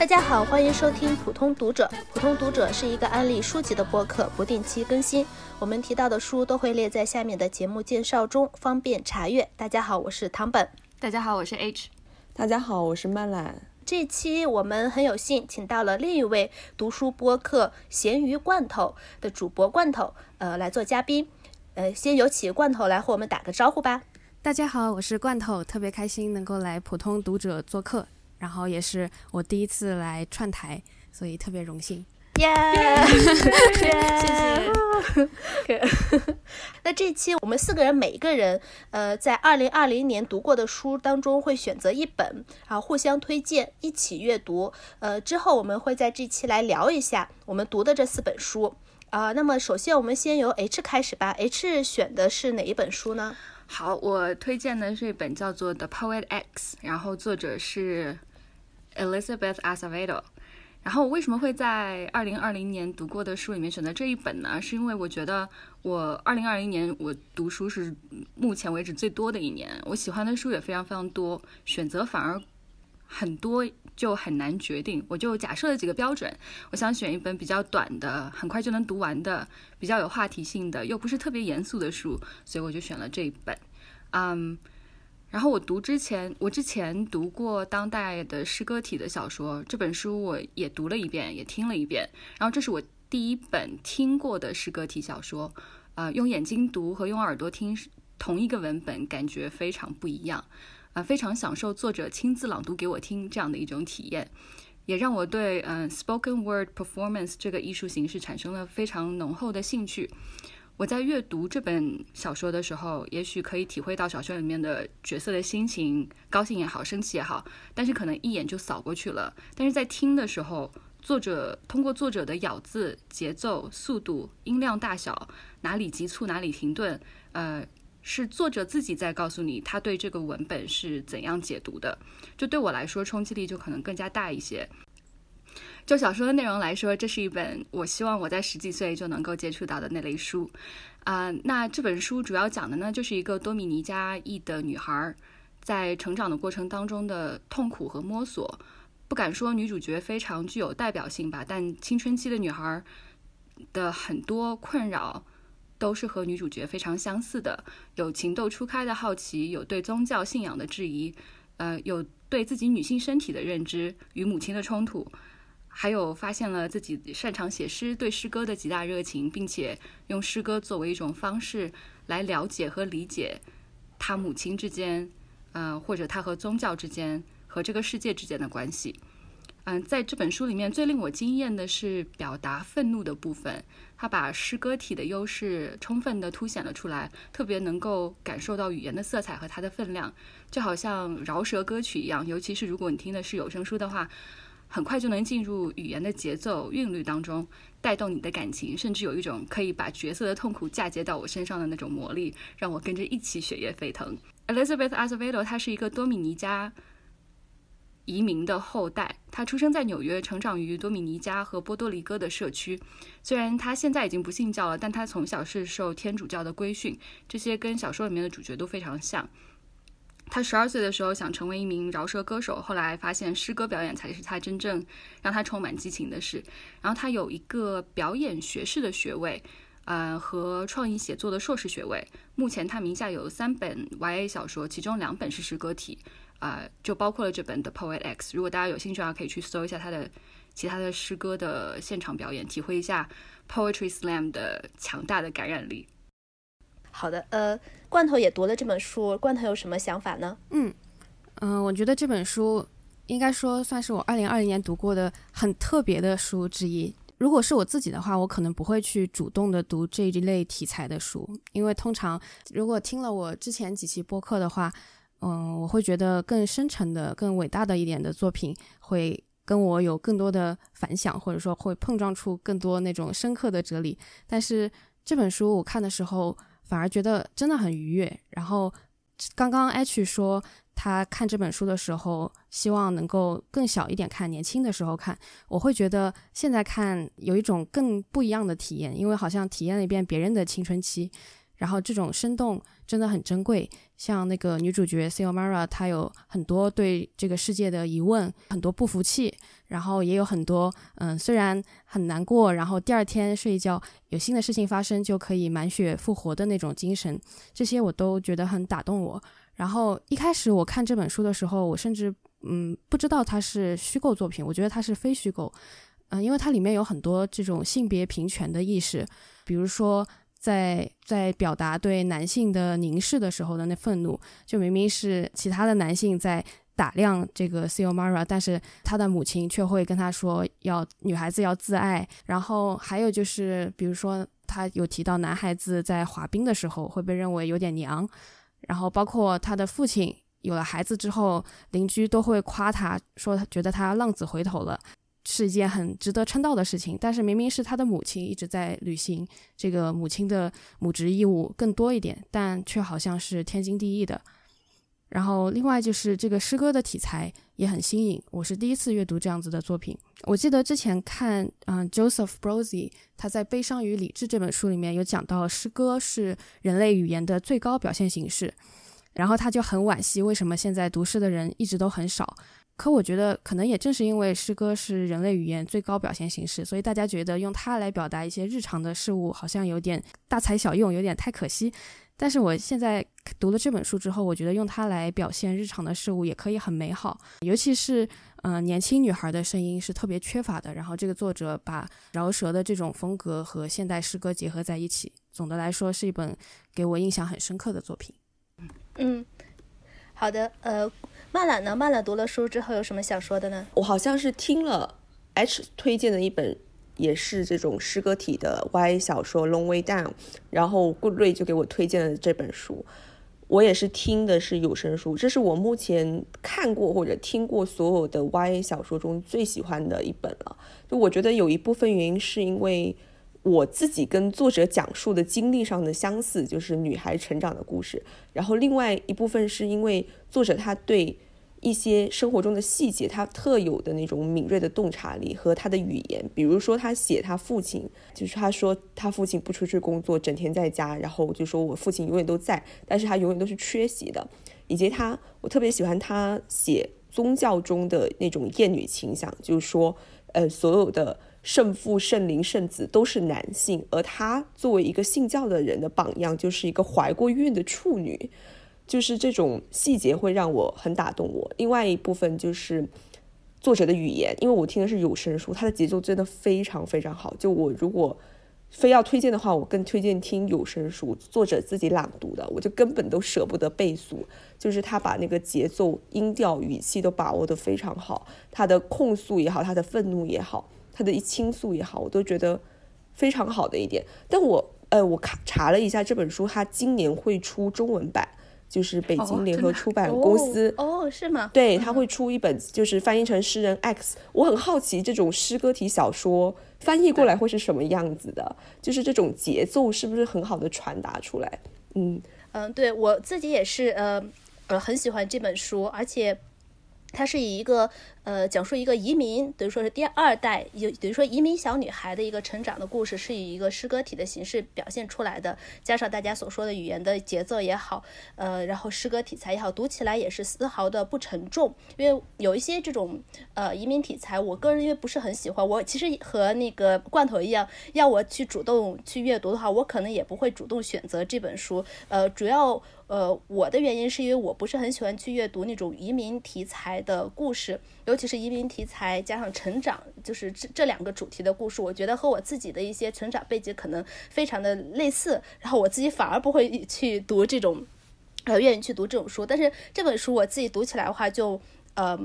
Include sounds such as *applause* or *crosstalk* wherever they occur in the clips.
大家好，欢迎收听普通读者。普通读者是一个安利书籍的播客，不定期更新。我们提到的书都会列在下面的节目介绍中，方便查阅。大家好，我是唐本。大家好，我是 H。大家好，我是曼兰。这期我们很有幸请到了另一位读书播客“咸鱼罐头”的主播罐头，呃，来做嘉宾。呃，先有请罐头来和我们打个招呼吧。大家好，我是罐头，特别开心能够来普通读者做客。然后也是我第一次来串台，所以特别荣幸。耶！谢谢。*laughs* 那这期我们四个人每一个人，呃，在二零二零年读过的书当中会选择一本，然后互相推荐，一起阅读。呃，之后我们会在这期来聊一下我们读的这四本书。啊，那么首先我们先由 H 开始吧。H 选的是哪一本书呢？好，我推荐的是一本叫做《The Poet X》，然后作者是。Elizabeth Acevedo，然后我为什么会在二零二零年读过的书里面选择这一本呢？是因为我觉得我二零二零年我读书是目前为止最多的一年，我喜欢的书也非常非常多，选择反而很多就很难决定。我就假设了几个标准，我想选一本比较短的，很快就能读完的，比较有话题性的，又不是特别严肃的书，所以我就选了这一本。嗯。然后我读之前，我之前读过当代的诗歌体的小说，这本书我也读了一遍，也听了一遍。然后这是我第一本听过的诗歌体小说，呃，用眼睛读和用耳朵听同一个文本，感觉非常不一样，呃，非常享受作者亲自朗读给我听这样的一种体验，也让我对嗯 spoken word performance 这个艺术形式产生了非常浓厚的兴趣。我在阅读这本小说的时候，也许可以体会到小说里面的角色的心情，高兴也好，生气也好，但是可能一眼就扫过去了。但是在听的时候，作者通过作者的咬字、节奏、速度、音量大小，哪里急促，哪里停顿，呃，是作者自己在告诉你他对这个文本是怎样解读的。就对我来说，冲击力就可能更加大一些。就小说的内容来说，这是一本我希望我在十几岁就能够接触到的那类书，啊，那这本书主要讲的呢，就是一个多米尼加裔的女孩在成长的过程当中的痛苦和摸索。不敢说女主角非常具有代表性吧，但青春期的女孩的很多困扰都是和女主角非常相似的，有情窦初开的好奇，有对宗教信仰的质疑，呃，有对自己女性身体的认知与母亲的冲突。还有发现了自己擅长写诗，对诗歌的极大热情，并且用诗歌作为一种方式来了解和理解他母亲之间，嗯，或者他和宗教之间和这个世界之间的关系。嗯，在这本书里面最令我惊艳的是表达愤怒的部分，他把诗歌体的优势充分的凸显了出来，特别能够感受到语言的色彩和它的分量，就好像饶舌歌曲一样，尤其是如果你听的是有声书的话。很快就能进入语言的节奏韵律当中，带动你的感情，甚至有一种可以把角色的痛苦嫁接到我身上的那种魔力，让我跟着一起血液沸腾。Elizabeth Acevedo，她是一个多米尼加移民的后代，她出生在纽约，成长于多米尼加和波多黎各的社区。虽然她现在已经不信教了，但她从小是受天主教的规训，这些跟小说里面的主角都非常像。他十二岁的时候想成为一名饶舌歌手，后来发现诗歌表演才是他真正让他充满激情的事。然后他有一个表演学士的学位，呃，和创意写作的硕士学位。目前他名下有三本 YA 小说，其中两本是诗歌体，呃，就包括了这本《The Poet X》。如果大家有兴趣的话，可以去搜一下他的其他的诗歌的现场表演，体会一下 Poetry Slam 的强大的感染力。好的，呃，罐头也读了这本书，罐头有什么想法呢？嗯嗯，我觉得这本书应该说算是我二零二零年读过的很特别的书之一。如果是我自己的话，我可能不会去主动的读这一类题材的书，因为通常如果听了我之前几期播客的话，嗯，我会觉得更深沉的、更伟大的一点的作品会跟我有更多的反响，或者说会碰撞出更多那种深刻的哲理。但是这本书我看的时候。反而觉得真的很愉悦。然后，刚刚 H 说他看这本书的时候，希望能够更小一点看，年轻的时候看。我会觉得现在看有一种更不一样的体验，因为好像体验了一遍别人的青春期。然后这种生动真的很珍贵。像那个女主角 Xiomara，她有很多对这个世界的疑问，很多不服气，然后也有很多嗯，虽然很难过，然后第二天睡一觉有新的事情发生就可以满血复活的那种精神，这些我都觉得很打动我。然后一开始我看这本书的时候，我甚至嗯不知道它是虚构作品，我觉得它是非虚构，嗯，因为它里面有很多这种性别平权的意识，比如说。在在表达对男性的凝视的时候的那愤怒，就明明是其他的男性在打量这个 Xiomara，但是他的母亲却会跟他说要女孩子要自爱。然后还有就是，比如说他有提到男孩子在滑冰的时候会被认为有点娘，然后包括他的父亲有了孩子之后，邻居都会夸他说他觉得他浪子回头了。是一件很值得称道的事情，但是明明是他的母亲一直在履行这个母亲的母职义务更多一点，但却好像是天经地义的。然后另外就是这个诗歌的题材也很新颖，我是第一次阅读这样子的作品。我记得之前看嗯 Joseph Brozy 他在《悲伤与理智》这本书里面有讲到诗歌是人类语言的最高表现形式，然后他就很惋惜为什么现在读诗的人一直都很少。可我觉得，可能也正是因为诗歌是人类语言最高表现形式，所以大家觉得用它来表达一些日常的事物，好像有点大材小用，有点太可惜。但是我现在读了这本书之后，我觉得用它来表现日常的事物也可以很美好。尤其是，嗯，年轻女孩的声音是特别缺乏的。然后这个作者把饶舌的这种风格和现代诗歌结合在一起，总的来说是一本给我印象很深刻的作品。嗯，好的，呃。曼懒呢？曼懒读了书之后有什么想说的呢？我好像是听了 H 推荐的一本，也是这种诗歌体的 Y 小说《Long Way Down》，然后顾瑞就给我推荐了这本书。我也是听的是有声书，这是我目前看过或者听过所有的 Y 小说中最喜欢的一本了。就我觉得有一部分原因是因为。我自己跟作者讲述的经历上的相似，就是女孩成长的故事。然后另外一部分是因为作者他对一些生活中的细节，他特有的那种敏锐的洞察力和他的语言。比如说他写他父亲，就是他说他父亲不出去工作，整天在家，然后就说我父亲永远都在，但是他永远都是缺席的。以及他，我特别喜欢他写宗教中的那种厌女倾向，就是说，呃，所有的。圣父、圣灵、圣子都是男性，而他作为一个信教的人的榜样，就是一个怀过孕的处女，就是这种细节会让我很打动我。另外一部分就是作者的语言，因为我听的是有声书，它的节奏真的非常非常好。就我如果非要推荐的话，我更推荐听有声书，作者自己朗读的，我就根本都舍不得背诵。就是他把那个节奏、音调、语气都把握得非常好，他的控诉也好，他的愤怒也好。他的一倾诉也好，我都觉得非常好的一点。但我呃，我看查了一下这本书，它今年会出中文版，就是北京联合出版公司哦，是吗？对，他会出一本，就是翻译成诗人 X。我很好奇，这种诗歌体小说翻译过来会是什么样子的？就是这种节奏是不是很好的传达出来？嗯嗯，对我自己也是呃呃很喜欢这本书，而且它是以一个。呃，讲述一个移民，等于说是第二代，有等于说移民小女孩的一个成长的故事，是以一个诗歌体的形式表现出来的，加上大家所说的语言的节奏也好，呃，然后诗歌题材也好，读起来也是丝毫的不沉重。因为有一些这种呃移民题材，我个人因为不是很喜欢，我其实和那个罐头一样，要我去主动去阅读的话，我可能也不会主动选择这本书。呃，主要呃我的原因是因为我不是很喜欢去阅读那种移民题材的故事。尤其是移民题材加上成长，就是这这两个主题的故事，我觉得和我自己的一些成长背景可能非常的类似，然后我自己反而不会去读这种，呃，愿意去读这种书。但是这本书我自己读起来的话，就呃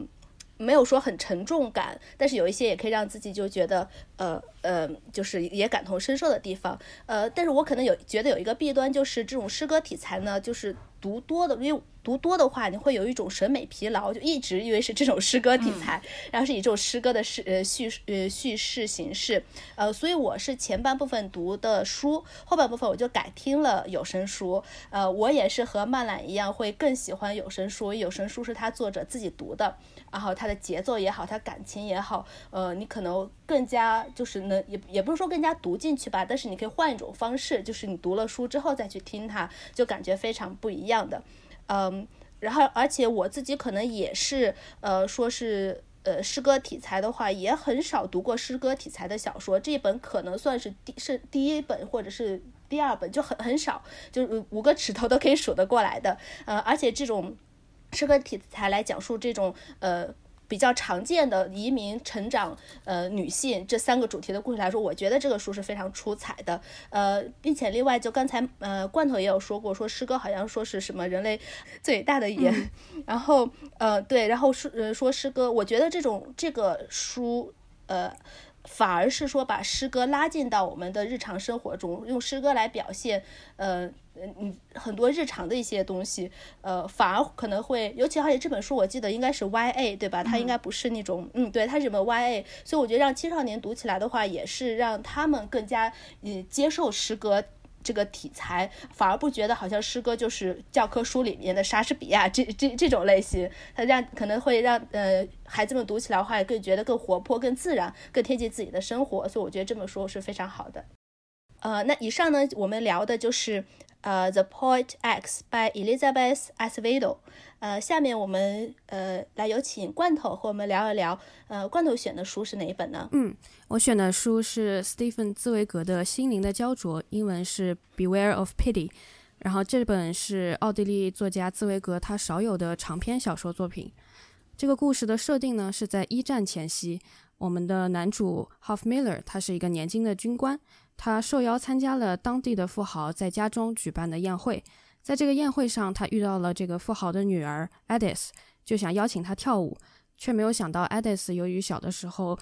没有说很沉重感，但是有一些也可以让自己就觉得呃呃，就是也感同身受的地方。呃，但是我可能有觉得有一个弊端，就是这种诗歌题材呢，就是。读多的，因为读多的话，你会有一种审美疲劳，就一直以为是这种诗歌题材，然后是以这种诗歌的诗呃叙呃叙事形式，呃，所以我是前半部分读的书，后半部分我就改听了有声书。呃，我也是和曼兰一样，会更喜欢有声书，有声书是他作者自己读的，然后他的节奏也好，他感情也好，呃，你可能更加就是能也也不是说更加读进去吧，但是你可以换一种方式，就是你读了书之后再去听它，就感觉非常不一样的。嗯，然后而且我自己可能也是，呃，说是呃诗歌题材的话，也很少读过诗歌题材的小说。这一本可能算是第是第一本或者是第二本，就很很少，就五个指头都可以数得过来的。呃，而且这种诗歌题材来讲述这种呃。比较常见的移民、成长、呃女性这三个主题的故事来说，我觉得这个书是非常出彩的。呃，并且另外就刚才呃罐头也有说过，说诗歌好像说是什么人类 *laughs* 最大的言，*laughs* 然后呃对，然后说呃说诗歌，我觉得这种这个书呃。反而是说把诗歌拉进到我们的日常生活中，用诗歌来表现，呃，嗯，很多日常的一些东西，呃，反而可能会，尤其而且这本书我记得应该是 Y A 对吧？它应该不是那种，嗯，对，它是什么 Y A，所以我觉得让青少年读起来的话，也是让他们更加嗯接受诗歌。这个题材反而不觉得好像诗歌就是教科书里面的莎士比亚这这这种类型，它让可能会让呃孩子们读起来的话更觉得更活泼、更自然、更贴近自己的生活，所以我觉得这本书是非常好的。呃，那以上呢我们聊的就是呃《The Poet X》by Elizabeth Acevedo。呃，下面我们呃来有请罐头和我们聊一聊。呃，罐头选的书是哪一本呢？嗯，我选的书是 Stephen 兹维格的《心灵的焦灼》，英文是 Beware of Pity。然后这本是奥地利作家兹维格他少有的长篇小说作品。这个故事的设定呢是在一战前夕，我们的男主 Hofmiller 他是一个年轻的军官，他受邀参加了当地的富豪在家中举办的宴会。在这个宴会上，他遇到了这个富豪的女儿 Edith，就想邀请她跳舞，却没有想到 Edith 由于小的时候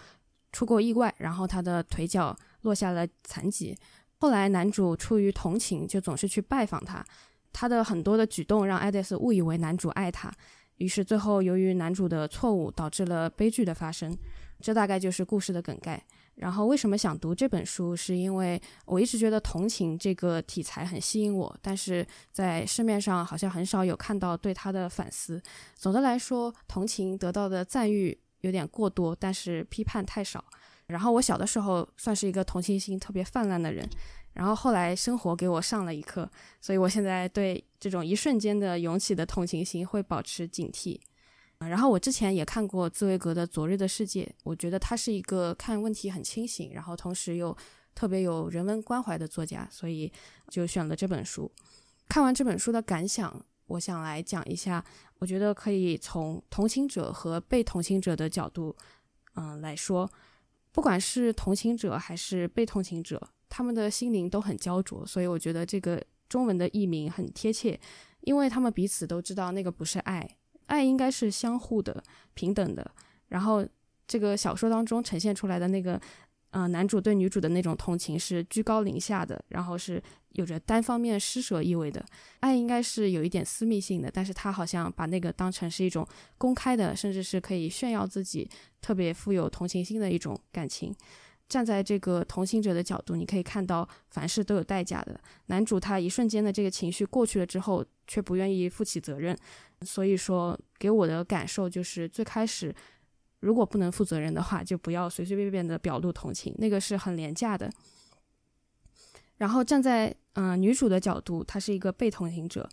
出过意外，然后她的腿脚落下了残疾。后来男主出于同情，就总是去拜访她，他的很多的举动让 Edith 误以为男主爱她，于是最后由于男主的错误导致了悲剧的发生。这大概就是故事的梗概。然后为什么想读这本书？是因为我一直觉得同情这个题材很吸引我，但是在市面上好像很少有看到对他的反思。总的来说，同情得到的赞誉有点过多，但是批判太少。然后我小的时候算是一个同情心特别泛滥的人，然后后来生活给我上了一课，所以我现在对这种一瞬间的涌起的同情心会保持警惕。然后我之前也看过茨威格的《昨日的世界》，我觉得他是一个看问题很清醒，然后同时又特别有人文关怀的作家，所以就选了这本书。看完这本书的感想，我想来讲一下。我觉得可以从同情者和被同情者的角度，嗯来说，不管是同情者还是被同情者，他们的心灵都很焦灼，所以我觉得这个中文的译名很贴切，因为他们彼此都知道那个不是爱。爱应该是相互的、平等的。然后，这个小说当中呈现出来的那个，呃，男主对女主的那种同情是居高临下的，然后是有着单方面施舍意味的。爱应该是有一点私密性的，但是他好像把那个当成是一种公开的，甚至是可以炫耀自己特别富有同情心的一种感情。站在这个同行者的角度，你可以看到凡事都有代价的。男主他一瞬间的这个情绪过去了之后，却不愿意负起责任。所以说，给我的感受就是，最开始如果不能负责任的话，就不要随随便便的表露同情，那个是很廉价的。然后站在嗯女主的角度，她是一个被同情者，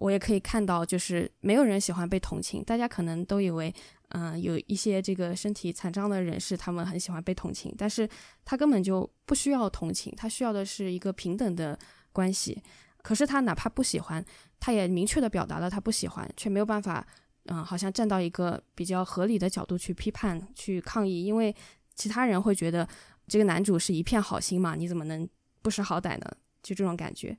我也可以看到，就是没有人喜欢被同情，大家可能都以为，嗯，有一些这个身体残障的人士，他们很喜欢被同情，但是他根本就不需要同情，他需要的是一个平等的关系。可是他哪怕不喜欢，他也明确的表达了他不喜欢，却没有办法，嗯，好像站到一个比较合理的角度去批判、去抗议，因为其他人会觉得这个男主是一片好心嘛，你怎么能不识好歹呢？就这种感觉。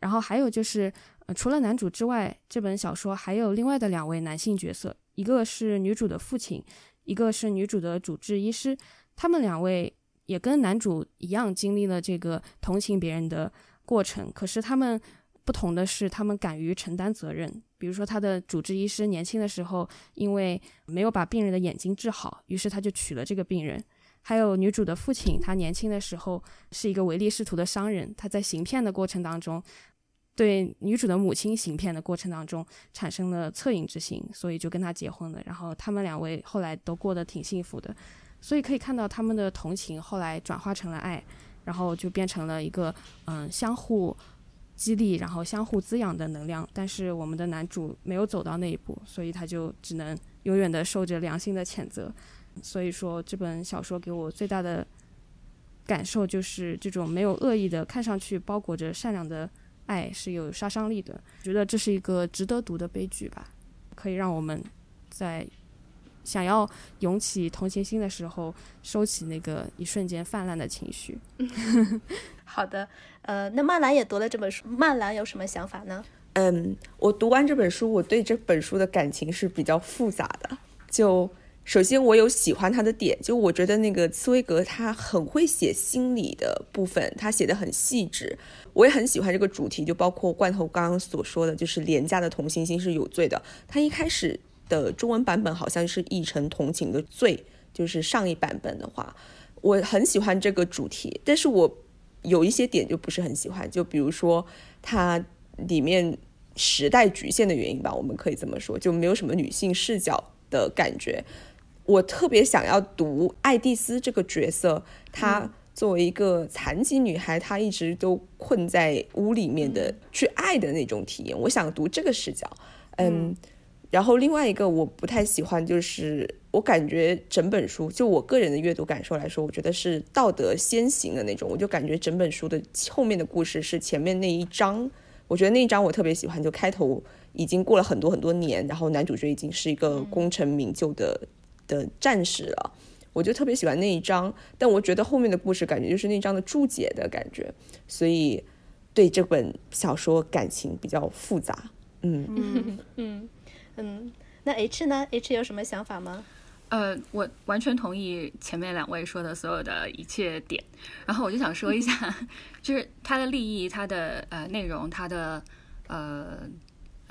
然后还有就是，呃，除了男主之外，这本小说还有另外的两位男性角色，一个是女主的父亲，一个是女主的主治医师，他们两位也跟男主一样经历了这个同情别人的。过程，可是他们不同的是，他们敢于承担责任。比如说，他的主治医师年轻的时候，因为没有把病人的眼睛治好，于是他就娶了这个病人。还有女主的父亲，他年轻的时候是一个唯利是图的商人，他在行骗的过程当中，对女主的母亲行骗的过程当中产生了恻隐之心，所以就跟他结婚了。然后他们两位后来都过得挺幸福的，所以可以看到他们的同情后来转化成了爱，然后就变成了一个嗯相互激励，然后相互滋养的能量。但是我们的男主没有走到那一步，所以他就只能永远的受着良心的谴责。所以说，这本小说给我最大的感受就是这种没有恶意的、看上去包裹着善良的爱是有杀伤力的。觉得这是一个值得读的悲剧吧，可以让我们在想要涌起同情心的时候，收起那个一瞬间泛滥的情绪。*laughs* 好的，呃，那曼兰也读了这本书，曼兰有什么想法呢？嗯，我读完这本书，我对这本书的感情是比较复杂的，就。首先，我有喜欢他的点，就我觉得那个茨威格他很会写心理的部分，他写的很细致。我也很喜欢这个主题，就包括罐头刚刚所说的，就是廉价的同情心是有罪的。他一开始的中文版本好像是译成同情的罪，就是上一版本的话，我很喜欢这个主题，但是我有一些点就不是很喜欢，就比如说它里面时代局限的原因吧，我们可以这么说，就没有什么女性视角的感觉。我特别想要读爱丽丝这个角色，她作为一个残疾女孩，她一直都困在屋里面的去爱的那种体验。我想读这个视角，嗯。然后另外一个我不太喜欢，就是我感觉整本书，就我个人的阅读感受来说，我觉得是道德先行的那种。我就感觉整本书的后面的故事是前面那一章，我觉得那一章我特别喜欢，就开头已经过了很多很多年，然后男主角已经是一个功成名就的。的战士了，我就特别喜欢那一章，但我觉得后面的故事感觉就是那章的注解的感觉，所以对这本小说感情比较复杂。嗯嗯嗯嗯，那 H 呢？H 有什么想法吗？呃，我完全同意前面两位说的所有的一切点，然后我就想说一下，*laughs* 就是它的立意、它的呃内容、它的呃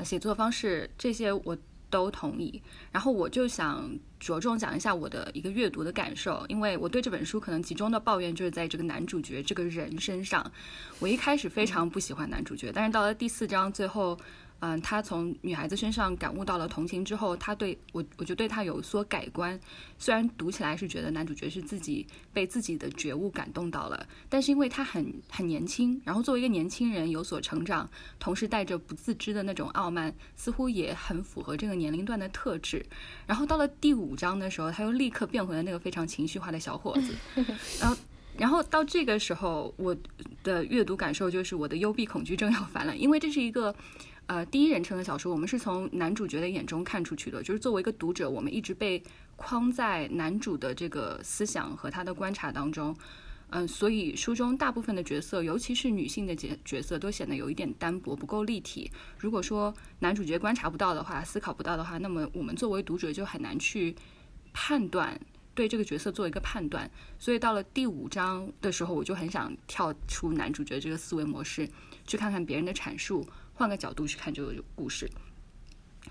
写作方式这些我。都同意，然后我就想着重讲一下我的一个阅读的感受，因为我对这本书可能集中的抱怨就是在这个男主角这个人身上，我一开始非常不喜欢男主角，但是到了第四章最后。嗯，他从女孩子身上感悟到了同情之后，他对我，我就对他有所改观。虽然读起来是觉得男主角是自己被自己的觉悟感动到了，但是因为他很很年轻，然后作为一个年轻人有所成长，同时带着不自知的那种傲慢，似乎也很符合这个年龄段的特质。然后到了第五章的时候，他又立刻变回了那个非常情绪化的小伙子。*laughs* 然后，然后到这个时候，我的阅读感受就是我的幽闭恐惧症要犯了，因为这是一个。呃，第一人称的小说，我们是从男主角的眼中看出去的。就是作为一个读者，我们一直被框在男主的这个思想和他的观察当中。嗯，所以书中大部分的角色，尤其是女性的角角色，都显得有一点单薄，不够立体。如果说男主角观察不到的话，思考不到的话，那么我们作为读者就很难去判断，对这个角色做一个判断。所以到了第五章的时候，我就很想跳出男主角这个思维模式，去看看别人的阐述。换个角度去看这个故事，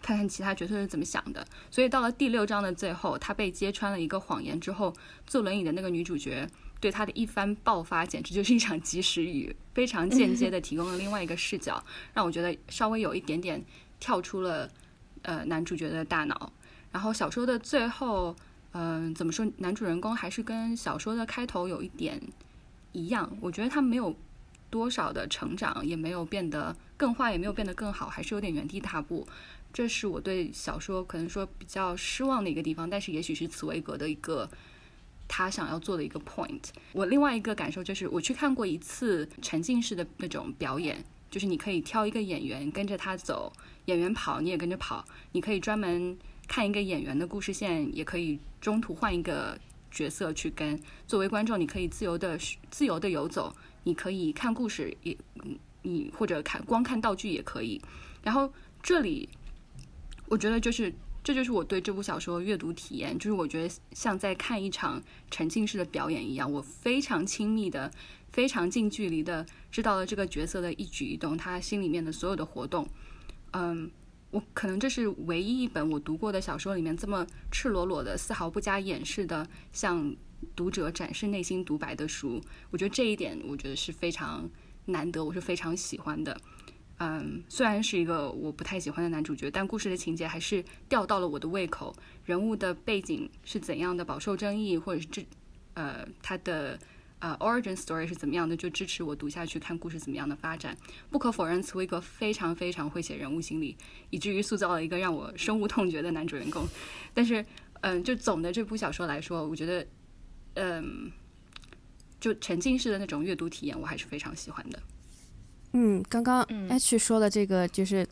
看看其他角色是怎么想的。所以到了第六章的最后，他被揭穿了一个谎言之后，坐轮椅的那个女主角对他的一番爆发，简直就是一场及时雨，非常间接的提供了另外一个视角，让我觉得稍微有一点点跳出了呃男主角的大脑。然后小说的最后，嗯，怎么说？男主人公还是跟小说的开头有一点一样，我觉得他没有。多少的成长也没有变得更坏，也没有变得更好，还是有点原地踏步。这是我对小说可能说比较失望的一个地方，但是也许是茨威格的一个他想要做的一个 point。我另外一个感受就是，我去看过一次沉浸式的那种表演，就是你可以挑一个演员跟着他走，演员跑你也跟着跑，你可以专门看一个演员的故事线，也可以中途换一个角色去跟。作为观众，你可以自由的自由的游走。你可以看故事，也嗯你或者看光看道具也可以。然后这里，我觉得就是这就是我对这部小说阅读体验，就是我觉得像在看一场沉浸式的表演一样，我非常亲密的、非常近距离的知道了这个角色的一举一动，他心里面的所有的活动。嗯，我可能这是唯一一本我读过的小说里面这么赤裸裸的、丝毫不加掩饰的向读者展示内心独白的书。我觉得这一点，我觉得是非常难得，我是非常喜欢的。嗯，虽然是一个我不太喜欢的男主角，但故事的情节还是吊到了我的胃口。人物的背景是怎样的，饱受争议，或者是这，呃，他的呃 origin story 是怎么样的，就支持我读下去，看故事怎么样的发展。不可否认，茨威格非常非常会写人物心理，以至于塑造了一个让我深恶痛绝的男主人公。但是，嗯，就总的这部小说来说，我觉得，嗯，就沉浸式的那种阅读体验，我还是非常喜欢的。嗯，刚刚 H 说的这个就是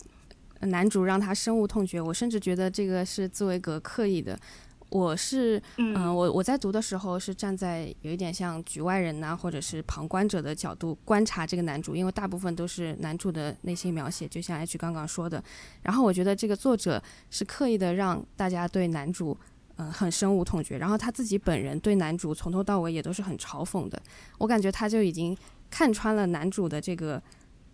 男主让他深恶痛绝，我甚至觉得这个是茨威格刻意的。我是，嗯，我我在读的时候是站在有一点像局外人呐，或者是旁观者的角度观察这个男主，因为大部分都是男主的内心描写，就像 H 刚刚说的。然后我觉得这个作者是刻意的让大家对男主，嗯，很深恶痛绝。然后他自己本人对男主从头到尾也都是很嘲讽的。我感觉他就已经看穿了男主的这个。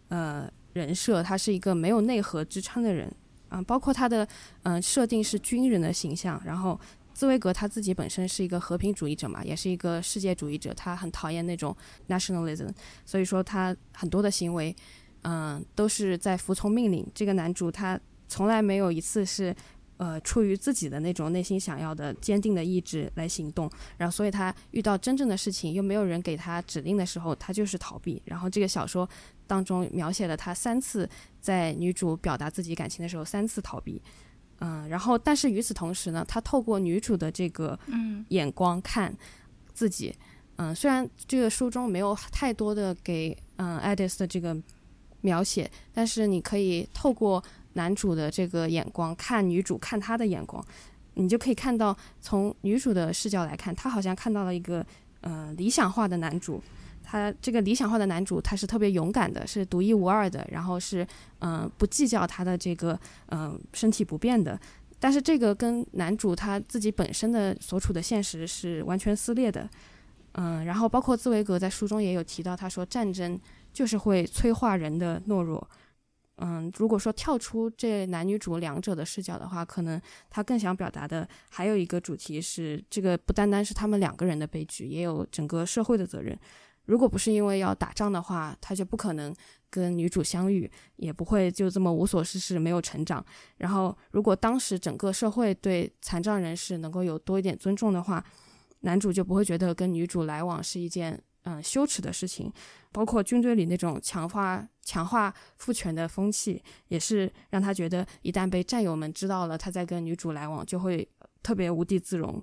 呃，人设他是一个没有内核支撑的人啊，包括他的嗯设定是军人的形象。然后，茨威格他自己本身是一个和平主义者嘛，也是一个世界主义者，他很讨厌那种 nationalism，所以说他很多的行为嗯都是在服从命令。这个男主他从来没有一次是。呃，出于自己的那种内心想要的坚定的意志来行动，然后所以他遇到真正的事情又没有人给他指令的时候，他就是逃避。然后这个小说当中描写了他三次在女主表达自己感情的时候三次逃避，嗯，然后但是与此同时呢，他透过女主的这个眼光看自己，嗯，虽然这个书中没有太多的给嗯爱丽丝的这个描写，但是你可以透过。男主的这个眼光看女主，看他的眼光，你就可以看到，从女主的视角来看，他好像看到了一个呃理想化的男主。他这个理想化的男主，他是特别勇敢的，是独一无二的，然后是嗯不计较他的这个嗯身体不便的。但是这个跟男主他自己本身的所处的现实是完全撕裂的。嗯，然后包括茨维格在书中也有提到，他说战争就是会催化人的懦弱。嗯，如果说跳出这男女主两者的视角的话，可能他更想表达的还有一个主题是，这个不单单是他们两个人的悲剧，也有整个社会的责任。如果不是因为要打仗的话，他就不可能跟女主相遇，也不会就这么无所事事，没有成长。然后，如果当时整个社会对残障人士能够有多一点尊重的话，男主就不会觉得跟女主来往是一件。嗯，羞耻的事情，包括军队里那种强化强化父权的风气，也是让他觉得一旦被战友们知道了他在跟女主来往，就会特别无地自容。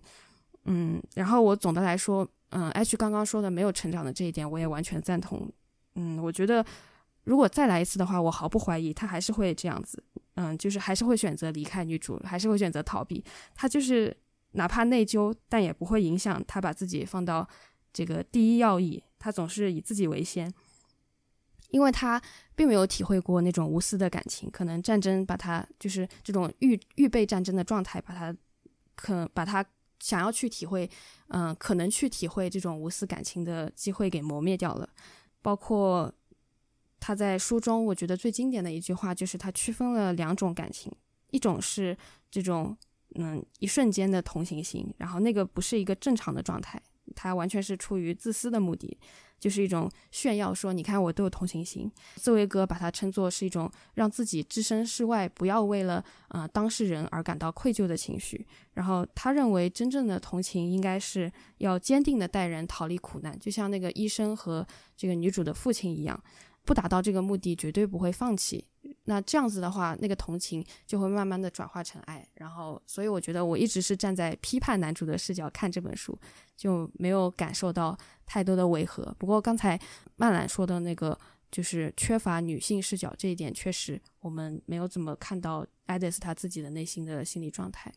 嗯，然后我总的来说，嗯，H 刚刚说的没有成长的这一点，我也完全赞同。嗯，我觉得如果再来一次的话，我毫不怀疑他还是会这样子。嗯，就是还是会选择离开女主，还是会选择逃避。他就是哪怕内疚，但也不会影响他把自己放到。这个第一要义，他总是以自己为先，因为他并没有体会过那种无私的感情。可能战争把他就是这种预预备战争的状态，把他可把他想要去体会，嗯，可能去体会这种无私感情的机会给磨灭掉了。包括他在书中，我觉得最经典的一句话就是他区分了两种感情，一种是这种嗯一瞬间的同情心，然后那个不是一个正常的状态。他完全是出于自私的目的，就是一种炫耀，说你看我都有同情心。茨威格把它称作是一种让自己置身事外，不要为了呃当事人而感到愧疚的情绪。然后他认为真正的同情应该是要坚定的带人逃离苦难，就像那个医生和这个女主的父亲一样。不达到这个目的，绝对不会放弃。那这样子的话，那个同情就会慢慢的转化成爱。然后，所以我觉得我一直是站在批判男主的视角看这本书，就没有感受到太多的违和。不过刚才曼兰说的那个，就是缺乏女性视角这一点，确实我们没有怎么看到爱丽丝她自己的内心的心理状态。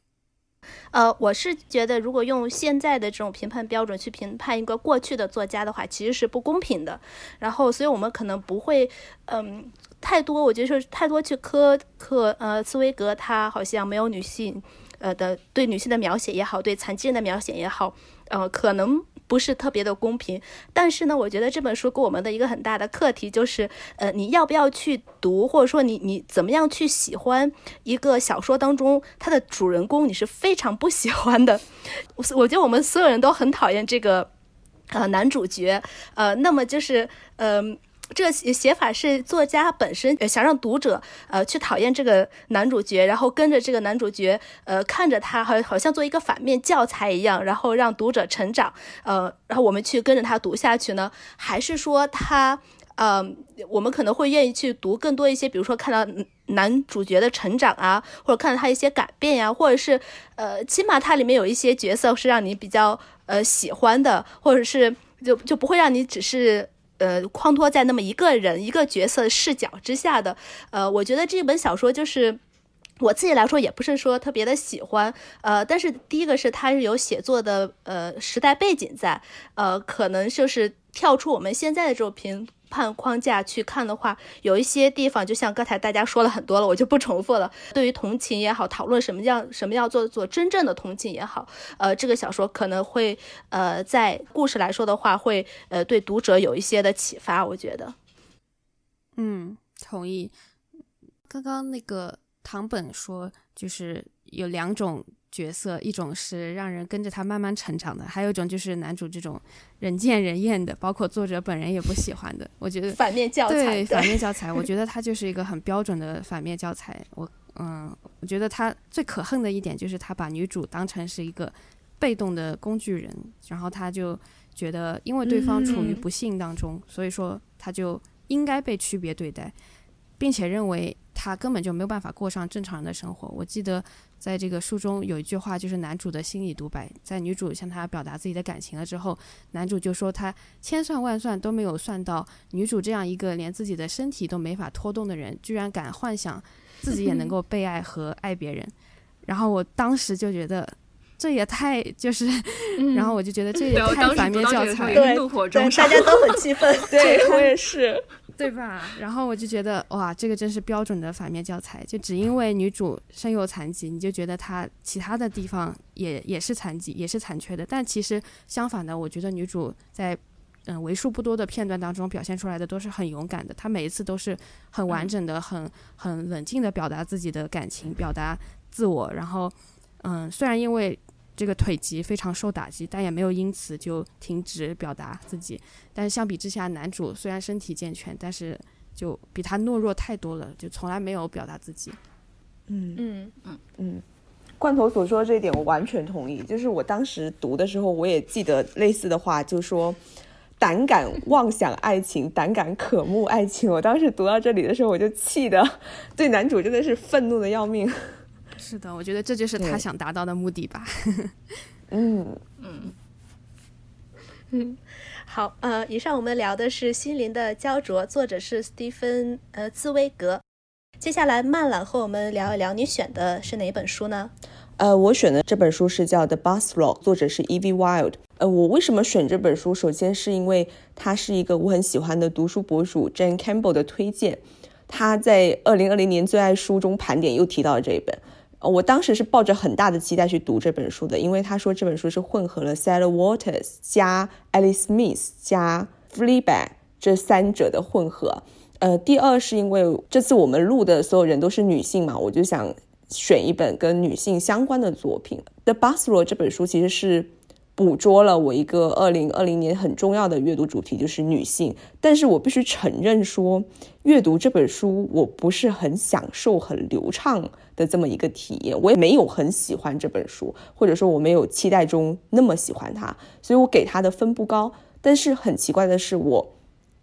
呃，我是觉得，如果用现在的这种评判标准去评判一个过去的作家的话，其实是不公平的。然后，所以我们可能不会，嗯，太多，我觉得是太多去苛刻，呃，茨威格他好像没有女性，呃的对女性的描写也好，对残疾人的描写也好，呃，可能。不是特别的公平，但是呢，我觉得这本书给我们的一个很大的课题就是，呃，你要不要去读，或者说你你怎么样去喜欢一个小说当中它的主人公，你是非常不喜欢的。我 *laughs* 我觉得我们所有人都很讨厌这个，呃，男主角，呃，那么就是，嗯。这个写法是作家本身呃想让读者呃去讨厌这个男主角，然后跟着这个男主角呃看着他，好好像做一个反面教材一样，然后让读者成长，呃，然后我们去跟着他读下去呢？还是说他呃我们可能会愿意去读更多一些，比如说看到男主角的成长啊，或者看到他一些改变呀，或者是呃起码它里面有一些角色是让你比较呃喜欢的，或者是就就不会让你只是。呃，框托在那么一个人一个角色视角之下的，呃，我觉得这本小说就是我自己来说也不是说特别的喜欢，呃，但是第一个是它是有写作的呃时代背景在，呃，可能就是跳出我们现在的这种评。判框架去看的话，有一些地方就像刚才大家说了很多了，我就不重复了。对于同情也好，讨论什么样什么叫做做真正的同情也好，呃，这个小说可能会呃在故事来说的话，会呃对读者有一些的启发。我觉得，嗯，同意。刚刚那个唐本说，就是有两种。角色一种是让人跟着他慢慢成长的，还有一种就是男主这种人见人厌的，包括作者本人也不喜欢的。我觉得反面教材，对反面教材，我觉得他就是一个很标准的反面教材。我嗯，我觉得他最可恨的一点就是他把女主当成是一个被动的工具人，然后他就觉得因为对方处于不幸当中，所以说他就应该被区别对待，并且认为他根本就没有办法过上正常人的生活。我记得。在这个书中有一句话，就是男主的心理独白。在女主向他表达自己的感情了之后，男主就说他千算万算都没有算到，女主这样一个连自己的身体都没法拖动的人，居然敢幻想自己也能 *laughs* 够被爱和爱别人。然后我当时就觉得，这也太就是，*laughs* 然后我就觉得这也太反面教材，对，*laughs* 大家都很气愤，*laughs* 对我也是。对吧？然后我就觉得哇，这个真是标准的反面教材。就只因为女主身有残疾，你就觉得她其他的地方也也是残疾，也是残缺的。但其实相反的，我觉得女主在嗯为数不多的片段当中表现出来的都是很勇敢的。她每一次都是很完整的、很很冷静的表达自己的感情，表达自我。然后嗯，虽然因为。这个腿疾非常受打击，但也没有因此就停止表达自己。但是相比之下，男主虽然身体健全，但是就比他懦弱太多了，就从来没有表达自己。嗯嗯嗯嗯，罐头所说的这一点我完全同意。就是我当时读的时候，我也记得类似的话，就说胆敢妄想爱情，胆敢渴慕爱情。我当时读到这里的时候，我就气的对男主真的是愤怒的要命。是的，我觉得这就是他想达到的目的吧。*laughs* 嗯嗯嗯，好，呃，以上我们聊的是《心灵的焦灼》，作者是斯蒂芬呃茨威格。接下来曼朗和我们聊一聊，你选的是哪本书呢？呃，我选的这本书是叫《The Bus Log》，作者是 Evie Wild。呃，我为什么选这本书？首先是因为它是一个我很喜欢的读书博主 Jane Campbell 的推荐，他在二零二零年最爱书中盘点又提到了这一本。我当时是抱着很大的期待去读这本书的，因为他说这本书是混合了 Sarah Waters 加 Alice Smith 加 Fleabag 这三者的混合。呃，第二是因为这次我们录的所有人都是女性嘛，我就想选一本跟女性相关的作品。The Bustle 这本书其实是。捕捉了我一个二零二零年很重要的阅读主题，就是女性。但是我必须承认说，阅读这本书我不是很享受、很流畅的这么一个体验。我也没有很喜欢这本书，或者说我没有期待中那么喜欢它，所以我给它的分不高。但是很奇怪的是，我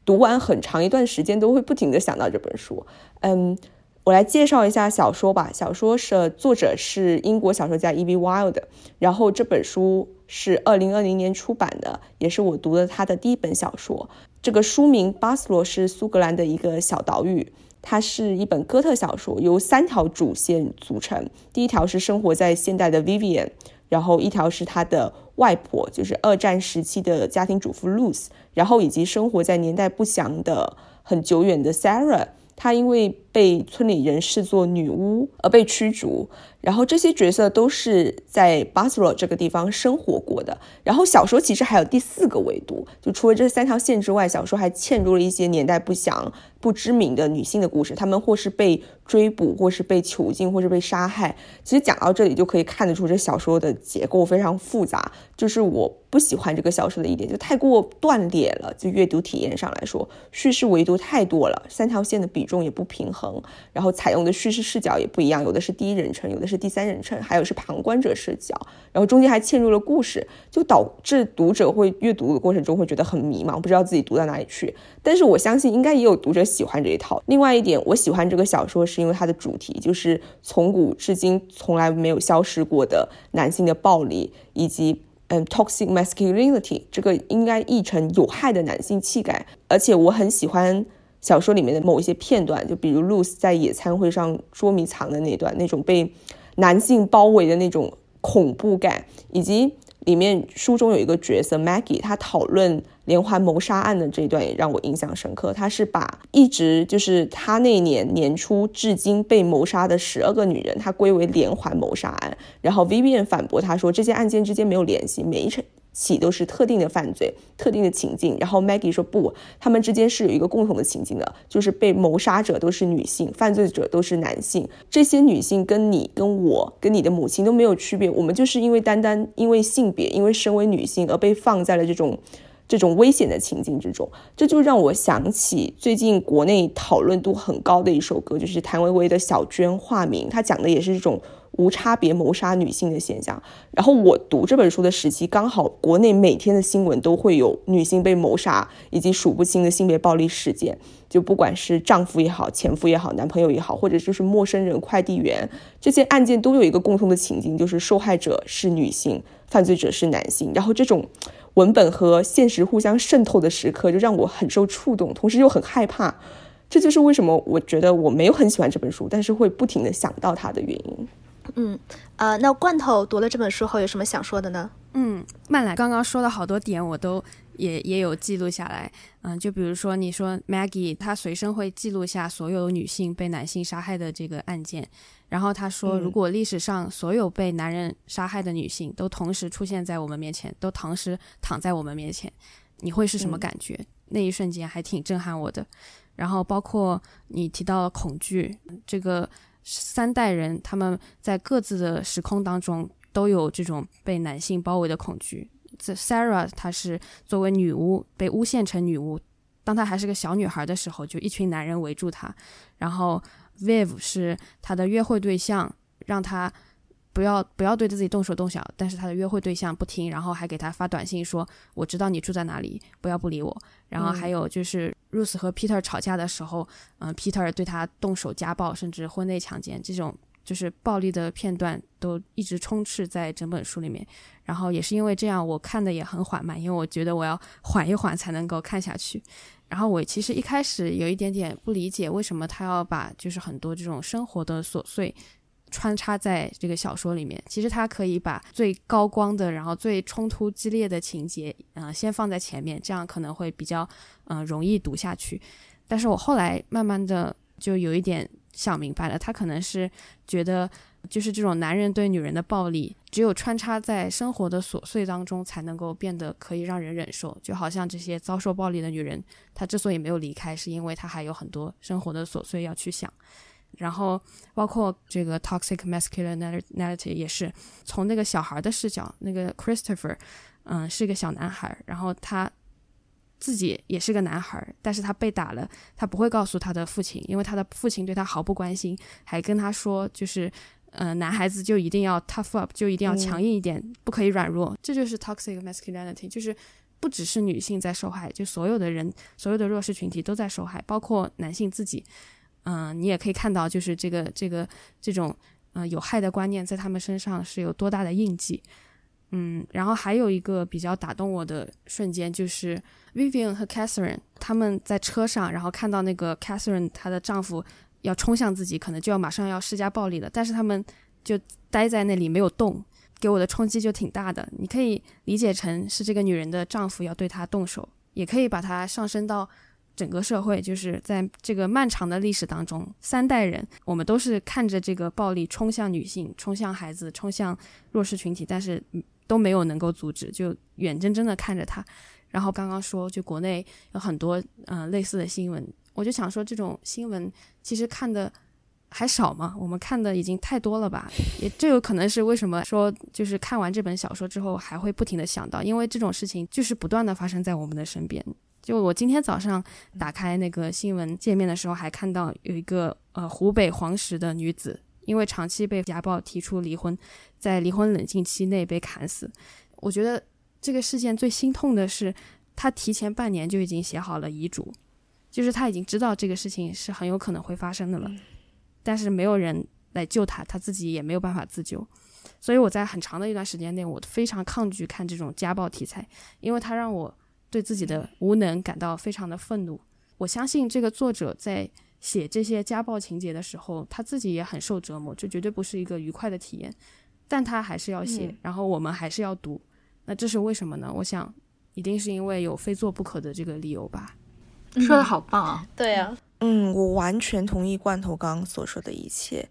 读完很长一段时间都会不停的想到这本书。嗯。我来介绍一下小说吧。小说是作者是英国小说家 E.B. Wild，然后这本书是二零二零年出版的，也是我读的他的第一本小说。这个书名巴斯罗是苏格兰的一个小岛屿，它是一本哥特小说，由三条主线组成。第一条是生活在现代的 Vivian，然后一条是他的外婆，就是二战时期的家庭主妇 Luce，然后以及生活在年代不详的很久远的 Sarah。她因为被村里人视作女巫而被驱逐。然后这些角色都是在巴斯罗这个地方生活过的。然后小说其实还有第四个维度，就除了这三条线之外，小说还嵌入了一些年代不详、不知名的女性的故事，她们或是被追捕，或是被囚禁，或是被杀害。其实讲到这里就可以看得出，这小说的结构非常复杂。就是我不喜欢这个小说的一点，就太过断裂了。就阅读体验上来说，叙事维度太多了，三条线的比重也不平衡，然后采用的叙事视角也不一样，有的是第一人称，有的。是第三人称，还有是旁观者视角，然后中间还嵌入了故事，就导致读者会阅读的过程中会觉得很迷茫，不知道自己读到哪里去。但是我相信应该也有读者喜欢这一套。另外一点，我喜欢这个小说是因为它的主题就是从古至今从来没有消失过的男性的暴力，以及嗯 toxic masculinity，这个应该译成有害的男性气概。而且我很喜欢。小说里面的某一些片段，就比如露丝在野餐会上捉迷藏的那段，那种被男性包围的那种恐怖感，以及里面书中有一个角色 Maggie，她讨论连环谋杀案的这一段也让我印象深刻。她是把一直就是她那年年初至今被谋杀的十二个女人，她归为连环谋杀案。然后 Vivian 反驳她说，这些案件之间没有联系，每一场。起都是特定的犯罪、特定的情境，然后 Maggie 说不，他们之间是有一个共同的情境的，就是被谋杀者都是女性，犯罪者都是男性。这些女性跟你、跟我、跟你的母亲都没有区别，我们就是因为单单因为性别、因为身为女性而被放在了这种这种危险的情境之中。这就让我想起最近国内讨论度很高的一首歌，就是谭维维的《小娟化名》，它讲的也是这种。无差别谋杀女性的现象。然后我读这本书的时期，刚好国内每天的新闻都会有女性被谋杀，以及数不清的性别暴力事件。就不管是丈夫也好，前夫也好，男朋友也好，或者就是陌生人、快递员，这些案件都有一个共同的情境，就是受害者是女性，犯罪者是男性。然后这种文本和现实互相渗透的时刻，就让我很受触动，同时又很害怕。这就是为什么我觉得我没有很喜欢这本书，但是会不停的想到它的原因。嗯，呃，那罐头读了这本书后有什么想说的呢？嗯，曼兰刚刚说的好多点我都也也有记录下来。嗯，就比如说你说 Maggie 她随身会记录下所有女性被男性杀害的这个案件，然后她说如果历史上所有被男人杀害的女性都同时出现在我们面前，都同时躺在我们面前，你会是什么感觉？那一瞬间还挺震撼我的。然后包括你提到恐惧这个。三代人他们在各自的时空当中都有这种被男性包围的恐惧。这 Sarah 她是作为女巫被诬陷成女巫，当她还是个小女孩的时候，就一群男人围住她。然后 Viv 是她的约会对象，让她。不要不要对自己动手动脚，但是他的约会对象不听，然后还给他发短信说：“我知道你住在哪里，不要不理我。”然后还有就是 Ruth 和 Peter 吵架的时候，嗯，Peter 对他动手家暴，甚至婚内强奸，这种就是暴力的片段都一直充斥在整本书里面。然后也是因为这样，我看的也很缓慢，因为我觉得我要缓一缓才能够看下去。然后我其实一开始有一点点不理解，为什么他要把就是很多这种生活的琐碎。穿插在这个小说里面，其实他可以把最高光的，然后最冲突激烈的情节，嗯，先放在前面，这样可能会比较，嗯，容易读下去。但是我后来慢慢的就有一点想明白了，他可能是觉得，就是这种男人对女人的暴力，只有穿插在生活的琐碎当中，才能够变得可以让人忍受。就好像这些遭受暴力的女人，她之所以没有离开，是因为她还有很多生活的琐碎要去想。然后包括这个 toxic masculinity 也是从那个小孩的视角，那个 Christopher，嗯，是个小男孩，然后他自己也是个男孩，但是他被打了，他不会告诉他的父亲，因为他的父亲对他毫不关心，还跟他说，就是，嗯，男孩子就一定要 tough up，就一定要强硬一点，不可以软弱，这就是 toxic masculinity，就是不只是女性在受害，就所有的人，所有的弱势群体都在受害，包括男性自己。嗯，你也可以看到，就是这个这个这种嗯有害的观念在他们身上是有多大的印记。嗯，然后还有一个比较打动我的瞬间，就是 Vivian 和 Catherine 他们在车上，然后看到那个 Catherine 她的丈夫要冲向自己，可能就要马上要施加暴力了，但是他们就待在那里没有动，给我的冲击就挺大的。你可以理解成是这个女人的丈夫要对她动手，也可以把它上升到。整个社会就是在这个漫长的历史当中，三代人我们都是看着这个暴力冲向女性、冲向孩子、冲向弱势群体，但是都没有能够阻止，就眼睁睁的看着他。然后刚刚说，就国内有很多嗯类似的新闻，我就想说，这种新闻其实看的还少吗？我们看的已经太多了吧？也这有可能是为什么说，就是看完这本小说之后，还会不停的想到，因为这种事情就是不断的发生在我们的身边。就我今天早上打开那个新闻界面的时候，还看到有一个呃湖北黄石的女子，因为长期被家暴提出离婚，在离婚冷静期内被砍死。我觉得这个事件最心痛的是，她提前半年就已经写好了遗嘱，就是她已经知道这个事情是很有可能会发生的了，但是没有人来救她，她自己也没有办法自救。所以我在很长的一段时间内，我非常抗拒看这种家暴题材，因为它让我。对自己的无能感到非常的愤怒。我相信这个作者在写这些家暴情节的时候，他自己也很受折磨，这绝对不是一个愉快的体验。但他还是要写，然后我们还是要读。那这是为什么呢？我想，一定是因为有非做不可的这个理由吧。说的好棒啊！对呀，嗯，我完全同意罐头刚刚所说的一切。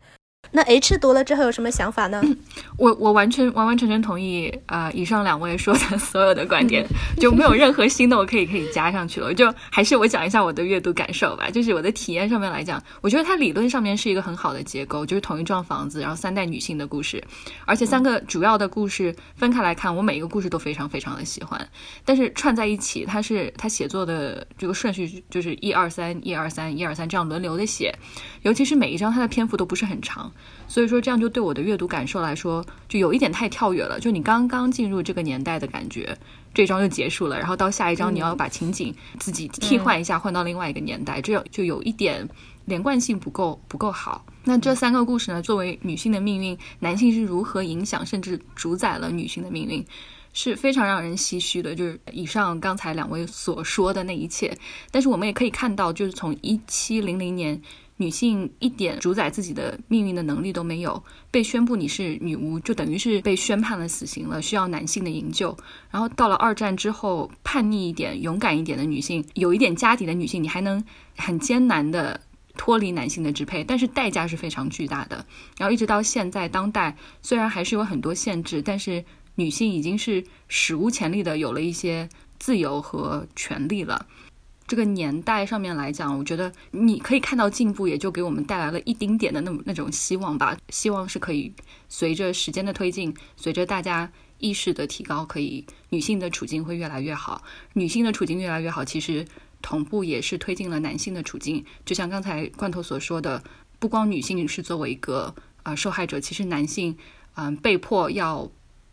那 H 读了之后有什么想法呢？*coughs* 我我完全完完全全同意啊，以上两位说的所有的观点，就没有任何新的我可以可以加上去了。就还是我讲一下我的阅读感受吧。就是我的体验上面来讲，我觉得它理论上面是一个很好的结构，就是同一幢房子，然后三代女性的故事，而且三个主要的故事分开来看，我每一个故事都非常非常的喜欢。但是串在一起，它是它写作的这个顺序就是一二三一二三一二三这样轮流的写，尤其是每一章它的篇幅都不是很长。所以说，这样就对我的阅读感受来说，就有一点太跳跃了。就你刚刚进入这个年代的感觉，这一章就结束了，然后到下一章你要把情景自己替换一下，换到另外一个年代，这样就有一点连贯性不够不够好。那这三个故事呢，作为女性的命运，男性是如何影响甚至主宰了女性的命运，是非常让人唏嘘的。就是以上刚才两位所说的那一切，但是我们也可以看到，就是从一七零零年。女性一点主宰自己的命运的能力都没有，被宣布你是女巫，就等于是被宣判了死刑了，需要男性的营救。然后到了二战之后，叛逆一点、勇敢一点的女性，有一点家底的女性，你还能很艰难的脱离男性的支配，但是代价是非常巨大的。然后一直到现在当代，虽然还是有很多限制，但是女性已经是史无前例的有了一些自由和权利了。这个年代上面来讲，我觉得你可以看到进步，也就给我们带来了一丁点的那那种希望吧。希望是可以随着时间的推进，随着大家意识的提高，可以女性的处境会越来越好。女性的处境越来越好，其实同步也是推进了男性的处境。就像刚才罐头所说的，不光女性是作为一个呃受害者，其实男性嗯被迫要。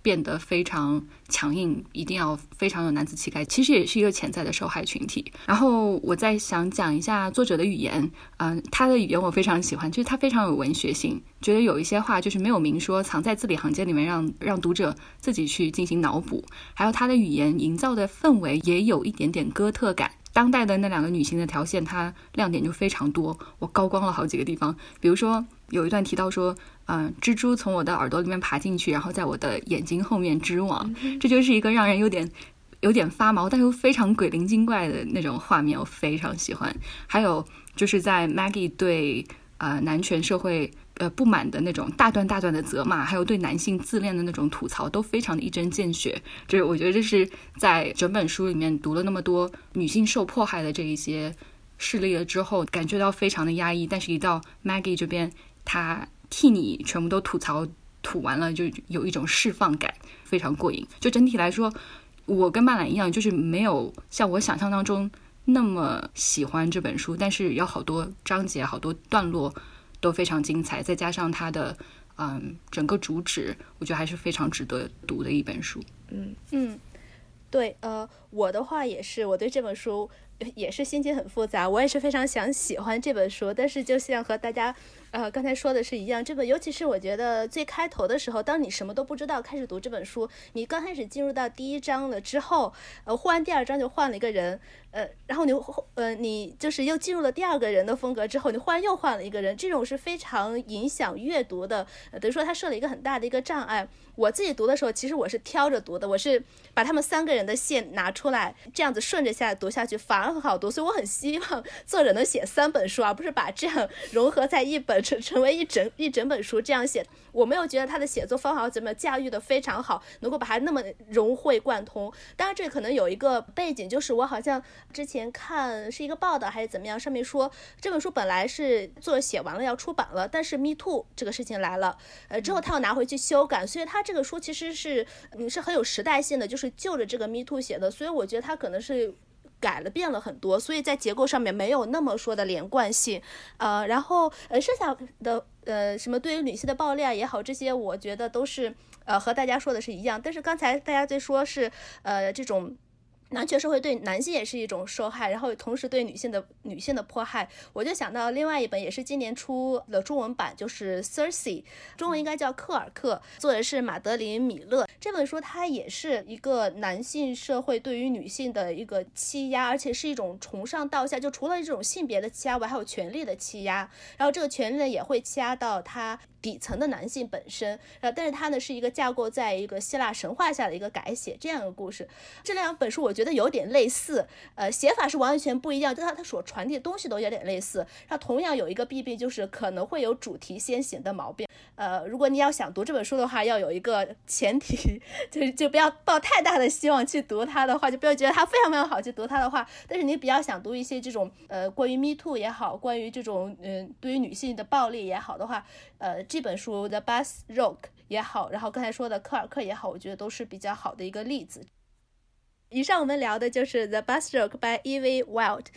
变得非常强硬，一定要非常有男子气概，其实也是一个潜在的受害群体。然后我再想讲一下作者的语言，嗯，他的语言我非常喜欢，就是他非常有文学性，觉得有一些话就是没有明说，藏在字里行间里面，让让读者自己去进行脑补。还有他的语言营造的氛围也有一点点哥特感。当代的那两个女性的条线，它亮点就非常多，我高光了好几个地方，比如说有一段提到说。嗯，蜘蛛从我的耳朵里面爬进去，然后在我的眼睛后面织网，这就是一个让人有点有点发毛，但又非常鬼灵精怪的那种画面，我非常喜欢。还有就是在 Maggie 对呃男权社会呃不满的那种大段大段的责骂，还有对男性自恋的那种吐槽，都非常的一针见血。就是我觉得这是在整本书里面读了那么多女性受迫害的这一些事例了之后，感觉到非常的压抑。但是，一到 Maggie 这边，她。替你全部都吐槽吐完了，就有一种释放感，非常过瘾。就整体来说，我跟曼兰一样，就是没有像我想象当中那么喜欢这本书，但是有好多章节、好多段落都非常精彩，再加上它的嗯整个主旨，我觉得还是非常值得读的一本书。嗯嗯，对，呃，我的话也是，我对这本书。也是心情很复杂。我也是非常想喜欢这本书，但是就像和大家。呃，刚才说的是一样，这本尤其是我觉得最开头的时候，当你什么都不知道开始读这本书，你刚开始进入到第一章了之后，呃，忽然第二章就换了一个人，呃，然后你呃你就是又进入了第二个人的风格之后，你忽然又换了一个人，这种是非常影响阅读的，等于说他设了一个很大的一个障碍。我自己读的时候，其实我是挑着读的，我是把他们三个人的线拿出来，这样子顺着下来读下去，反而很好读。所以我很希望作者能写三本书，而不是把这样融合在一本成 *laughs* 成为一整一整本书这样写。我没有觉得他的写作方法怎么驾驭的非常好，能够把它那么融会贯通。当然，这可能有一个背景，就是我好像之前看是一个报道还是怎么样，上面说这本书本来是作者写完了要出版了，但是 Me Too 这个事情来了，呃，之后他又拿回去修改，所以他这个书其实是嗯是很有时代性的，就是就着这个 Me Too 写的，所以我觉得他可能是改了变了很多，所以在结构上面没有那么说的连贯性，呃，然后呃剩下的呃什么对于女性的暴力啊也好，这些我觉得都是呃和大家说的是一样，但是刚才大家在说是呃这种。男权社会对男性也是一种受害，然后同时对女性的女性的迫害，我就想到另外一本也是今年出了中文版，就是《Cersei》，中文应该叫《克尔克》，作者是马德琳·米勒。这本书它也是一个男性社会对于女性的一个欺压，而且是一种从上到下，就除了这种性别的欺压外，还有权力的欺压。然后这个权力呢也会欺压到他。底层的男性本身，呃，但是它呢是一个架构在一个希腊神话下的一个改写，这样一个故事。这两本书我觉得有点类似，呃，写法是完全不一样，但它它所传递的东西都有点类似。它同样有一个弊病，就是可能会有主题先行的毛病。呃，如果你要想读这本书的话，要有一个前提，*laughs* 就是就不要抱太大的希望去读它的话，就不要觉得它非常非常好去读它的话。但是你比较想读一些这种呃关于 Me Too 也好，关于这种嗯对于女性的暴力也好的话，呃。这本书的《Bus Rock》也好，然后刚才说的科尔克也好，我觉得都是比较好的一个例子。以上我们聊的就是《The Bus Rock》by E.V. Wild。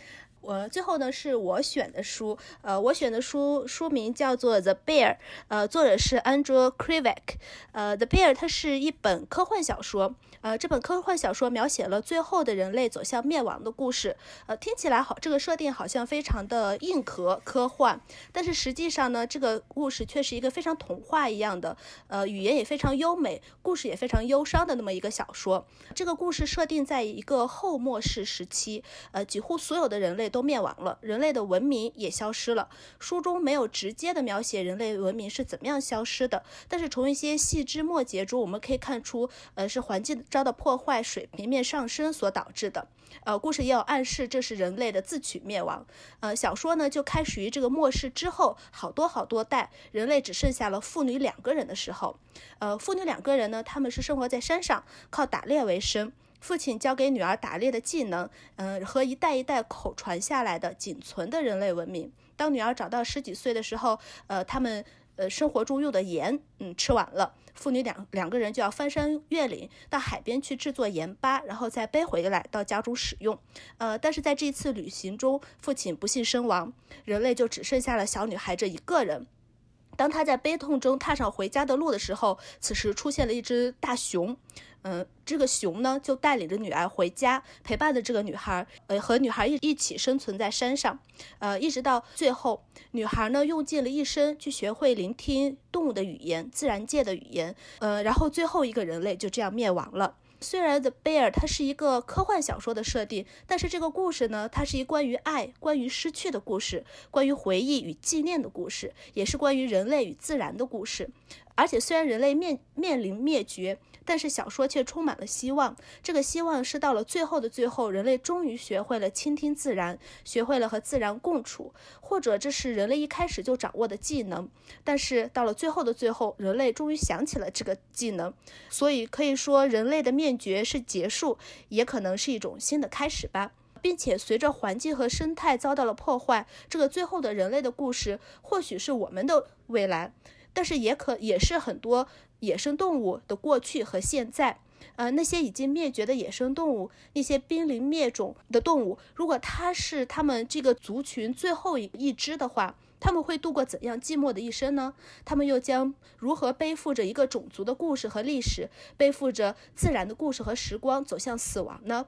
我最后呢是我选的书，呃，我选的书书名叫做《The Bear》，呃，作者是 Andrew Krivak。呃，《The Bear》它是一本科幻小说。呃，这本科幻小说描写了最后的人类走向灭亡的故事。呃，听起来好，这个设定好像非常的硬核科幻，但是实际上呢，这个故事却是一个非常童话一样的，呃，语言也非常优美，故事也非常忧伤的那么一个小说。这个故事设定在一个后末世时期，呃，几乎所有的人类都灭亡了，人类的文明也消失了。书中没有直接的描写人类文明是怎么样消失的，但是从一些细枝末节中，我们可以看出，呃，是环境。遭到破坏，水平面上升所导致的。呃，故事也有暗示，这是人类的自取灭亡。呃，小说呢就开始于这个末世之后，好多好多代，人类只剩下了父女两个人的时候。呃，父女两个人呢，他们是生活在山上，靠打猎为生。父亲教给女儿打猎的技能，嗯，和一代一代口传下来的仅存的人类文明。当女儿长到十几岁的时候，呃，他们。呃，生活中用的盐，嗯，吃完了，父女两两个人就要翻山越岭到海边去制作盐巴，然后再背回来到家中使用。呃，但是在这次旅行中，父亲不幸身亡，人类就只剩下了小女孩这一个人。当他在悲痛中踏上回家的路的时候，此时出现了一只大熊。嗯，这个熊呢就带领着女儿回家，陪伴着这个女孩，呃，和女孩一一起生存在山上，呃，一直到最后，女孩呢用尽了一生去学会聆听动物的语言，自然界的语言，呃，然后最后一个人类就这样灭亡了。虽然《The Bear》它是一个科幻小说的设定，但是这个故事呢，它是一关于爱、关于失去的故事，关于回忆与纪念的故事，也是关于人类与自然的故事。而且，虽然人类面面临灭绝，但是小说却充满了希望。这个希望是到了最后的最后，人类终于学会了倾听自然，学会了和自然共处，或者这是人类一开始就掌握的技能。但是到了最后的最后，人类终于想起了这个技能。所以可以说，人类的灭绝是结束，也可能是一种新的开始吧。并且随着环境和生态遭到了破坏，这个最后的人类的故事，或许是我们的未来。但是也可也是很多野生动物的过去和现在，呃，那些已经灭绝的野生动物，那些濒临灭种的动物，如果它是他们这个族群最后一一只的话，他们会度过怎样寂寞的一生呢？他们又将如何背负着一个种族的故事和历史，背负着自然的故事和时光走向死亡呢？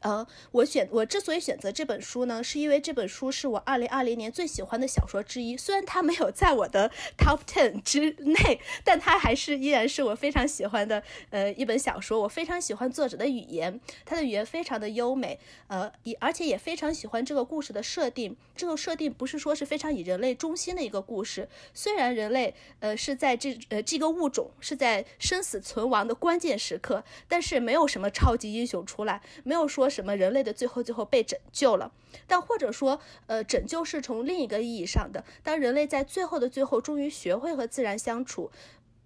呃，我选我之所以选择这本书呢，是因为这本书是我二零二零年最喜欢的小说之一。虽然它没有在我的 top ten 之内，但它还是依然是我非常喜欢的呃一本小说。我非常喜欢作者的语言，他的语言非常的优美，呃，也而且也非常喜欢这个故事的设定。这个设定不是说是非常以人类中心的一个故事，虽然人类呃是在这呃这个物种是在生死存亡的关键时刻，但是没有什么超级英雄出来，没有说。什么人类的最后最后被拯救了？但或者说，呃，拯救是从另一个意义上的。当人类在最后的最后终于学会和自然相处，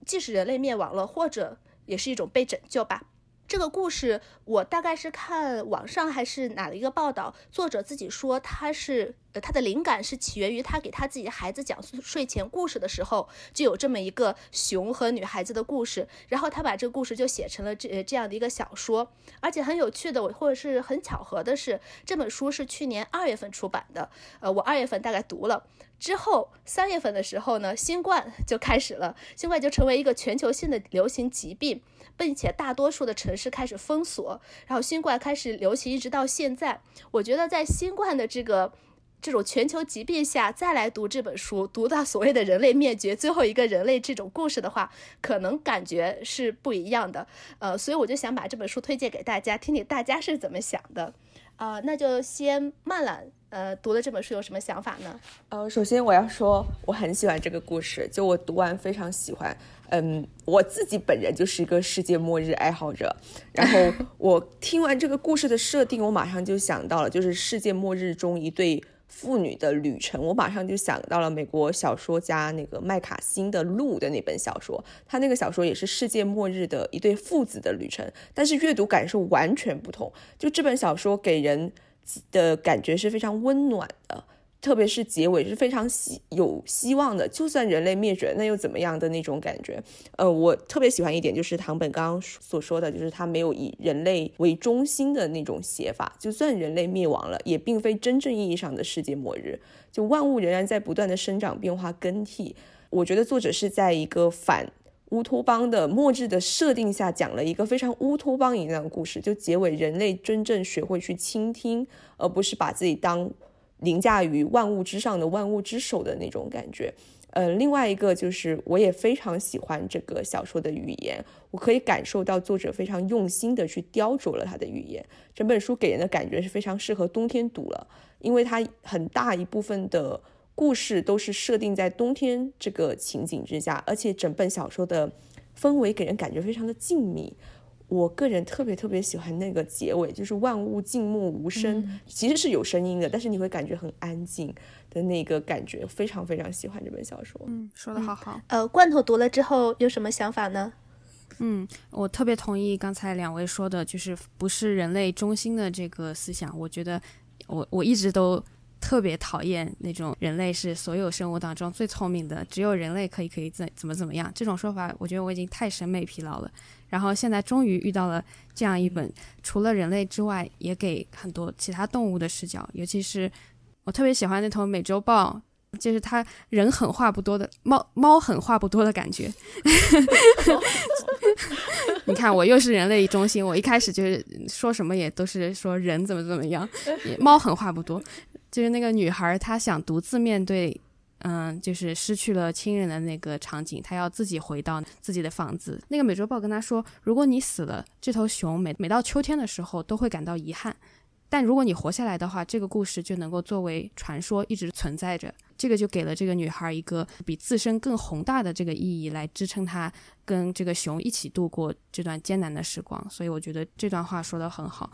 即使人类灭亡了，或者也是一种被拯救吧。这个故事我大概是看网上还是哪一个报道，作者自己说他是呃他的灵感是起源于他给他自己孩子讲睡前故事的时候，就有这么一个熊和女孩子的故事，然后他把这个故事就写成了这这样的一个小说，而且很有趣的，或者是很巧合的是，这本书是去年二月份出版的，呃，我二月份大概读了。之后三月份的时候呢，新冠 *laughs* 就开始了，新冠就成为一个全球性的流行疾病，并且大多数的城市开始封锁，然后新冠开始流行，一直到现在。我觉得在新冠的这个这种全球疾病下，再来读这本书，读到所谓的人类灭绝最后一个人类这种故事的话，可能感觉是不一样的。呃，所以我就想把这本书推荐给大家，听听大家是怎么想的。啊，那就先慢了。呃，读了这本书有什么想法呢？呃，首先我要说我很喜欢这个故事，就我读完非常喜欢。嗯，我自己本人就是一个世界末日爱好者，然后 *laughs* 我听完这个故事的设定，我马上就想到了，就是世界末日中一对妇女的旅程，我马上就想到了美国小说家那个麦卡辛的《鹿》的那本小说，他那个小说也是世界末日的一对父子的旅程，但是阅读感受完全不同。就这本小说给人。的感觉是非常温暖的，特别是结尾是非常希有希望的。就算人类灭绝，那又怎么样的那种感觉？呃，我特别喜欢一点就是唐本刚刚所说的就是他没有以人类为中心的那种写法。就算人类灭亡了，也并非真正意义上的世界末日。就万物仍然在不断的生长、变化、更替。我觉得作者是在一个反。乌托邦的末日的设定下，讲了一个非常乌托邦一样的故事。就结尾，人类真正学会去倾听，而不是把自己当凌驾于万物之上的万物之首的那种感觉。呃，另外一个就是，我也非常喜欢这个小说的语言，我可以感受到作者非常用心的去雕琢了他的语言。整本书给人的感觉是非常适合冬天读了，因为它很大一部分的。故事都是设定在冬天这个情景之下，而且整本小说的氛围给人感觉非常的静谧。我个人特别特别喜欢那个结尾，就是万物静默无声，其实是有声音的，但是你会感觉很安静的那个感觉，非常非常喜欢这本小说。嗯，说的好好。呃，罐头读了之后有什么想法呢？嗯，我特别同意刚才两位说的，就是不是人类中心的这个思想。我觉得我我一直都。特别讨厌那种人类是所有生物当中最聪明的，只有人类可以可以怎怎么怎么样这种说法，我觉得我已经太审美疲劳了。然后现在终于遇到了这样一本，除了人类之外，也给很多其他动物的视角。尤其是我特别喜欢那头美洲豹，就是它人狠话不多的猫，猫狠话不多的感觉。*laughs* 你看，我又是人类中心，我一开始就是说什么也都是说人怎么怎么样，猫狠话不多。就是那个女孩，她想独自面对，嗯，就是失去了亲人的那个场景，他要自己回到自己的房子。那个美洲豹跟他说：“如果你死了，这头熊每每到秋天的时候都会感到遗憾；但如果你活下来的话，这个故事就能够作为传说一直存在着。”这个就给了这个女孩一个比自身更宏大的这个意义，来支撑她跟这个熊一起度过这段艰难的时光。所以我觉得这段话说的很好。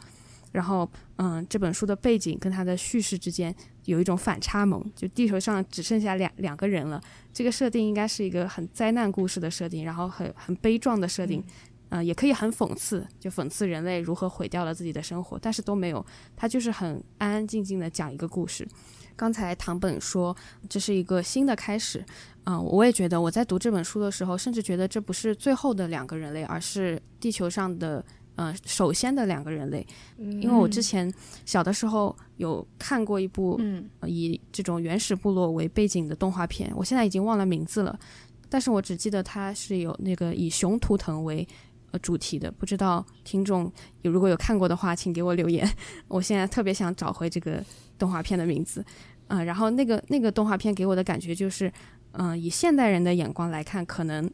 然后，嗯，这本书的背景跟它的叙事之间有一种反差萌，就地球上只剩下两两个人了。这个设定应该是一个很灾难故事的设定，然后很很悲壮的设定，嗯，也可以很讽刺，就讽刺人类如何毁掉了自己的生活，但是都没有，它就是很安安静静的讲一个故事。刚才唐本说这是一个新的开始，嗯，我也觉得我在读这本书的时候，甚至觉得这不是最后的两个人类，而是地球上的。嗯，首先的两个人类，因为我之前小的时候有看过一部以这种原始部落为背景的动画片，我现在已经忘了名字了，但是我只记得它是有那个以熊图腾为呃主题的。不知道听众有如果有看过的话，请给我留言。*laughs* 我现在特别想找回这个动画片的名字。嗯，然后那个那个动画片给我的感觉就是，嗯，以现代人的眼光来看，可能。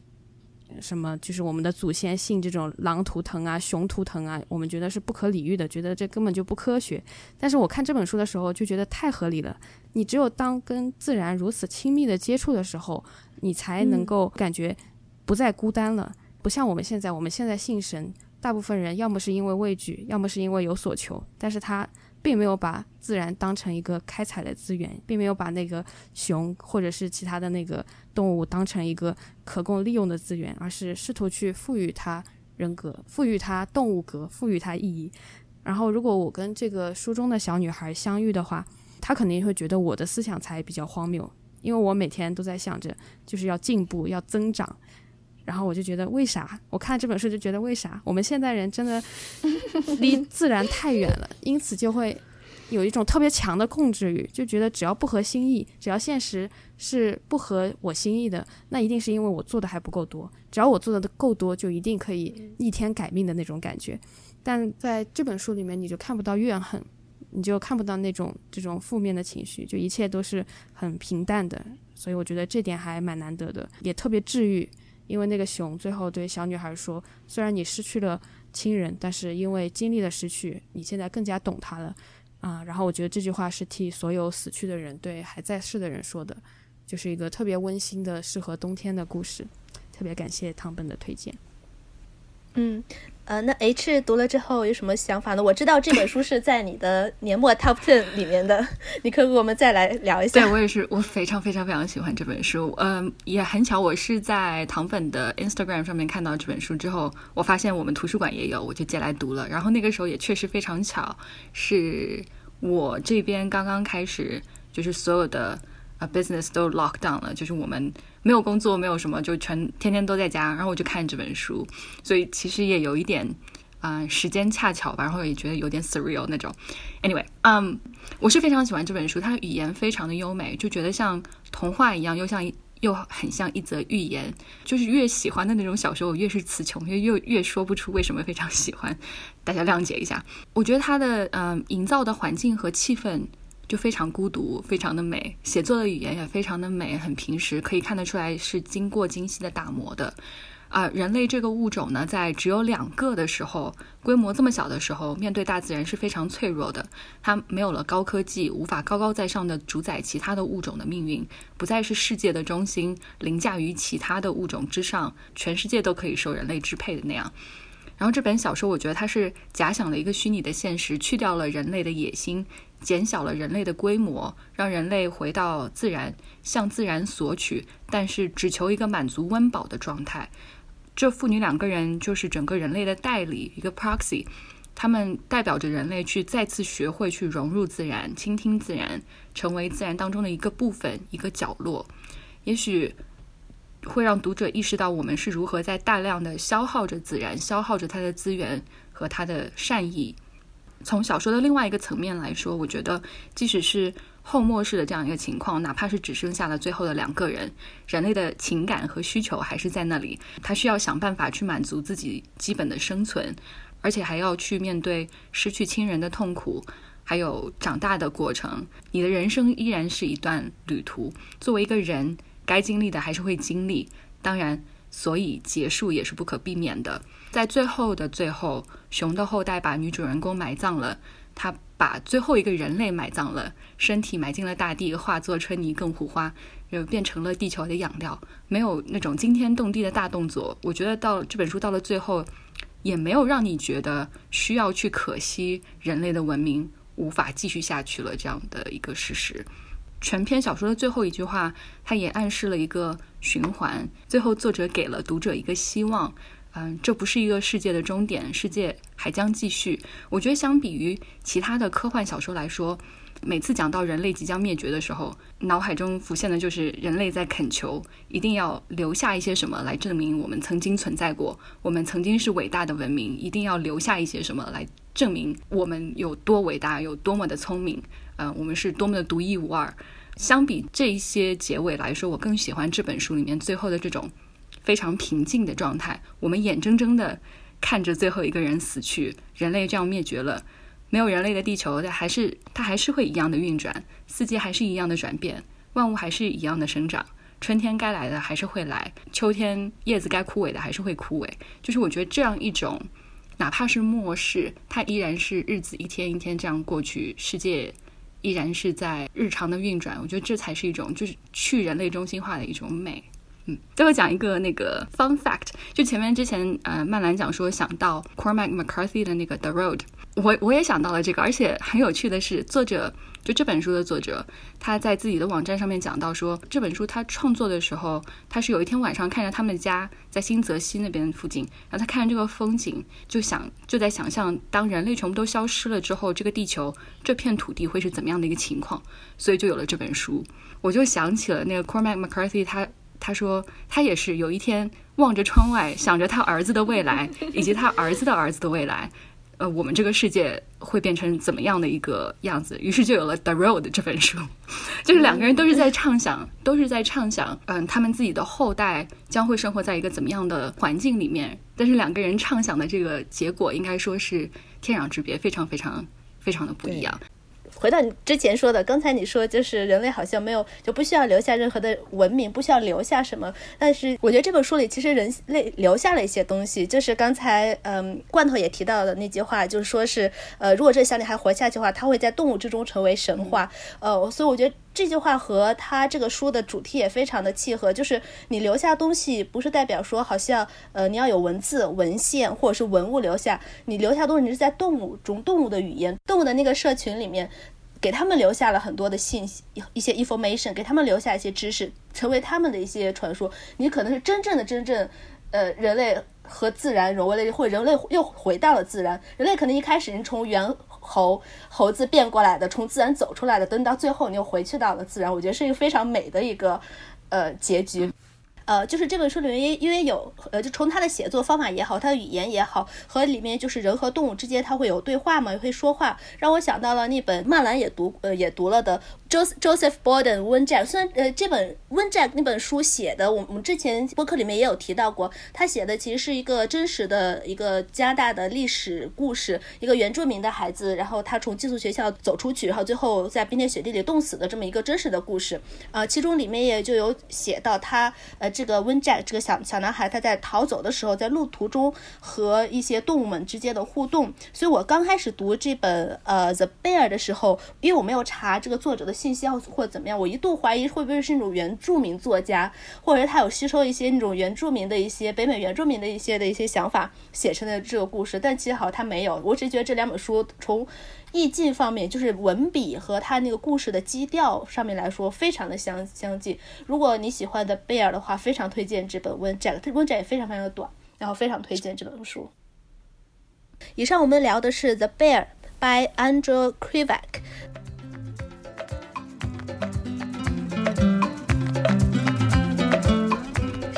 什么？就是我们的祖先信这种狼图腾啊、熊图腾啊，我们觉得是不可理喻的，觉得这根本就不科学。但是我看这本书的时候就觉得太合理了。你只有当跟自然如此亲密的接触的时候，你才能够感觉不再孤单了。不像我们现在，我们现在信神，大部分人要么是因为畏惧，要么是因为有所求。但是他。并没有把自然当成一个开采的资源，并没有把那个熊或者是其他的那个动物当成一个可供利用的资源，而是试图去赋予它人格，赋予它动物格，赋予它意义。然后，如果我跟这个书中的小女孩相遇的话，她肯定会觉得我的思想才比较荒谬，因为我每天都在想着就是要进步，要增长。然后我就觉得，为啥？我看这本书就觉得，为啥我们现代人真的离自然太远了？因此就会有一种特别强的控制欲，就觉得只要不合心意，只要现实是不合我心意的，那一定是因为我做的还不够多。只要我做的够多，就一定可以逆天改命的那种感觉。但在这本书里面，你就看不到怨恨，你就看不到那种这种负面的情绪，就一切都是很平淡的。所以我觉得这点还蛮难得的，也特别治愈。因为那个熊最后对小女孩说：“虽然你失去了亲人，但是因为经历了失去，你现在更加懂他了。”啊，然后我觉得这句话是替所有死去的人对还在世的人说的，就是一个特别温馨的、适合冬天的故事。特别感谢唐本的推荐。嗯。呃，那 H 读了之后有什么想法呢？我知道这本书是在你的年末 Top Ten 里面的，*laughs* 你可以跟我们再来聊一下。对我也是，我非常非常非常喜欢这本书。嗯，也很巧，我是在糖粉的 Instagram 上面看到这本书之后，我发现我们图书馆也有，我就借来读了。然后那个时候也确实非常巧，是我这边刚刚开始，就是所有的。，business 都 lock down 了，就是我们没有工作，没有什么，就全天天都在家。然后我就看这本书，所以其实也有一点啊，时间恰巧吧。然后也觉得有点 surreal 那种。Anyway，嗯，我是非常喜欢这本书，它语言非常的优美，就觉得像童话一样，又像又很像一则寓言。就是越喜欢的那种小说，我越是词穷，越越越说不出为什么非常喜欢。大家谅解一下。我觉得它的嗯，营造的环境和气氛。就非常孤独，非常的美。写作的语言也非常的美，很平实，可以看得出来是经过精细的打磨的。啊，人类这个物种呢，在只有两个的时候，规模这么小的时候，面对大自然是非常脆弱的。它没有了高科技，无法高高在上的主宰其他的物种的命运，不再是世界的中心，凌驾于其他的物种之上，全世界都可以受人类支配的那样。然后这本小说，我觉得它是假想了一个虚拟的现实，去掉了人类的野心。减小了人类的规模，让人类回到自然，向自然索取，但是只求一个满足温饱的状态。这父女两个人就是整个人类的代理，一个 proxy，他们代表着人类去再次学会去融入自然，倾听自然，成为自然当中的一个部分，一个角落。也许会让读者意识到我们是如何在大量的消耗着自然，消耗着它的资源和它的善意。从小说的另外一个层面来说，我觉得即使是后末世的这样一个情况，哪怕是只剩下了最后的两个人，人类的情感和需求还是在那里。他需要想办法去满足自己基本的生存，而且还要去面对失去亲人的痛苦，还有长大的过程。你的人生依然是一段旅途，作为一个人，该经历的还是会经历。当然。所以结束也是不可避免的。在最后的最后，熊的后代把女主人公埋葬了，他把最后一个人类埋葬了，身体埋进了大地，化作春泥更护花，就变成了地球的养料。没有那种惊天动地的大动作。我觉得到这本书到了最后，也没有让你觉得需要去可惜人类的文明无法继续下去了这样的一个事实。全篇小说的最后一句话，它也暗示了一个循环。最后，作者给了读者一个希望，嗯，这不是一个世界的终点，世界还将继续。我觉得，相比于其他的科幻小说来说，每次讲到人类即将灭绝的时候，脑海中浮现的就是人类在恳求，一定要留下一些什么来证明我们曾经存在过，我们曾经是伟大的文明，一定要留下一些什么来证明我们有多伟大，有多么的聪明。嗯，我们是多么的独一无二。相比这一些结尾来说，我更喜欢这本书里面最后的这种非常平静的状态。我们眼睁睁的看着最后一个人死去，人类这样灭绝了，没有人类的地球，它还是它还是会一样的运转，四季还是一样的转变，万物还是一样的生长，春天该来的还是会来，秋天叶子该枯萎的还是会枯萎。就是我觉得这样一种，哪怕是末世，它依然是日子一天一天这样过去，世界依然是在日常的运转。我觉得这才是一种就是去人类中心化的一种美。嗯，最后讲一个那个 fun fact，就前面之前呃曼兰讲说想到 Cormac McCarthy 的那个 The Road，我我也想到了这个，而且很有趣的是，作者就这本书的作者，他在自己的网站上面讲到说，这本书他创作的时候，他是有一天晚上看着他们家在新泽西那边附近，然后他看着这个风景，就想就在想象，当人类全部都消失了之后，这个地球这片土地会是怎么样的一个情况，所以就有了这本书。我就想起了那个 Cormac McCarthy 他。他说，他也是有一天望着窗外，想着他儿子的未来，*laughs* 以及他儿子的儿子的未来。呃，我们这个世界会变成怎么样的一个样子？于是就有了《The Road》这本书，*laughs* 就是两个人都是在畅想，都是在畅想，嗯，他们自己的后代将会生活在一个怎么样的环境里面。但是两个人畅想的这个结果，应该说是天壤之别，非常非常非常的不一样。回到你之前说的，刚才你说就是人类好像没有就不需要留下任何的文明，不需要留下什么。但是我觉得这本书里其实人类留下了一些东西，就是刚才嗯罐头也提到的那句话，就是说是呃如果这小女孩活下去的话，她会在动物之中成为神话。呃，所以我觉得这句话和他这个书的主题也非常的契合，就是你留下东西不是代表说好像呃你要有文字文献或者是文物留下，你留下东西你是在动物中动物的语言动物的那个社群里面。给他们留下了很多的信息，一些 information，给他们留下一些知识，成为他们的一些传说。你可能是真正的真正，呃，人类和自然融为了，或人类又回到了自然。人类可能一开始你从猿猴猴子变过来的，从自然走出来的，等到最后你又回去到了自然。我觉得是一个非常美的一个呃结局。呃，就是这本书里面，因因为有呃，就从他的写作方法也好，他的语言也好，和里面就是人和动物之间，他会有对话嘛，也会说话，让我想到了那本曼兰也读呃也读了的 Joseph Joseph Borden Win Jack。虽然呃这本 Win Jack 那本书写的，我们之前播客里面也有提到过，他写的其实是一个真实的一个加拿大的历史故事，一个原住民的孩子，然后他从寄宿学校走出去，然后最后在冰天雪地里冻死的这么一个真实的故事。啊，其中里面也就有写到他呃。这个温 Jack 这个小小男孩，他在逃走的时候，在路途中和一些动物们之间的互动。所以我刚开始读这本呃 The Bear 的时候，因为我没有查这个作者的信息或者怎么样，我一度怀疑会不会是那种原住民作家，或者他有吸收一些那种原住民的一些北美原住民的一些的一些想法写成的这个故事。但其实好像他没有，我只是觉得这两本书从。意境方面，就是文笔和他那个故事的基调上面来说，非常的相相近。如果你喜欢的贝尔的话，非常推荐这本《温宅》，《温宅》也非常非常的短，然后非常推荐这本书。以上我们聊的是《The Bear》by Andrew Krivak。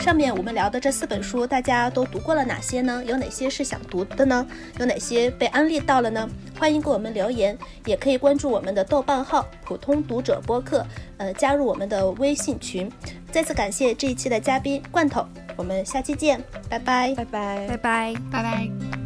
上面我们聊的这四本书，大家都读过了哪些呢？有哪些是想读的呢？有哪些被安利到了呢？欢迎给我们留言，也可以关注我们的豆瓣号“普通读者播客”，呃，加入我们的微信群。再次感谢这一期的嘉宾罐头，我们下期见，拜拜，拜拜，拜拜，拜拜。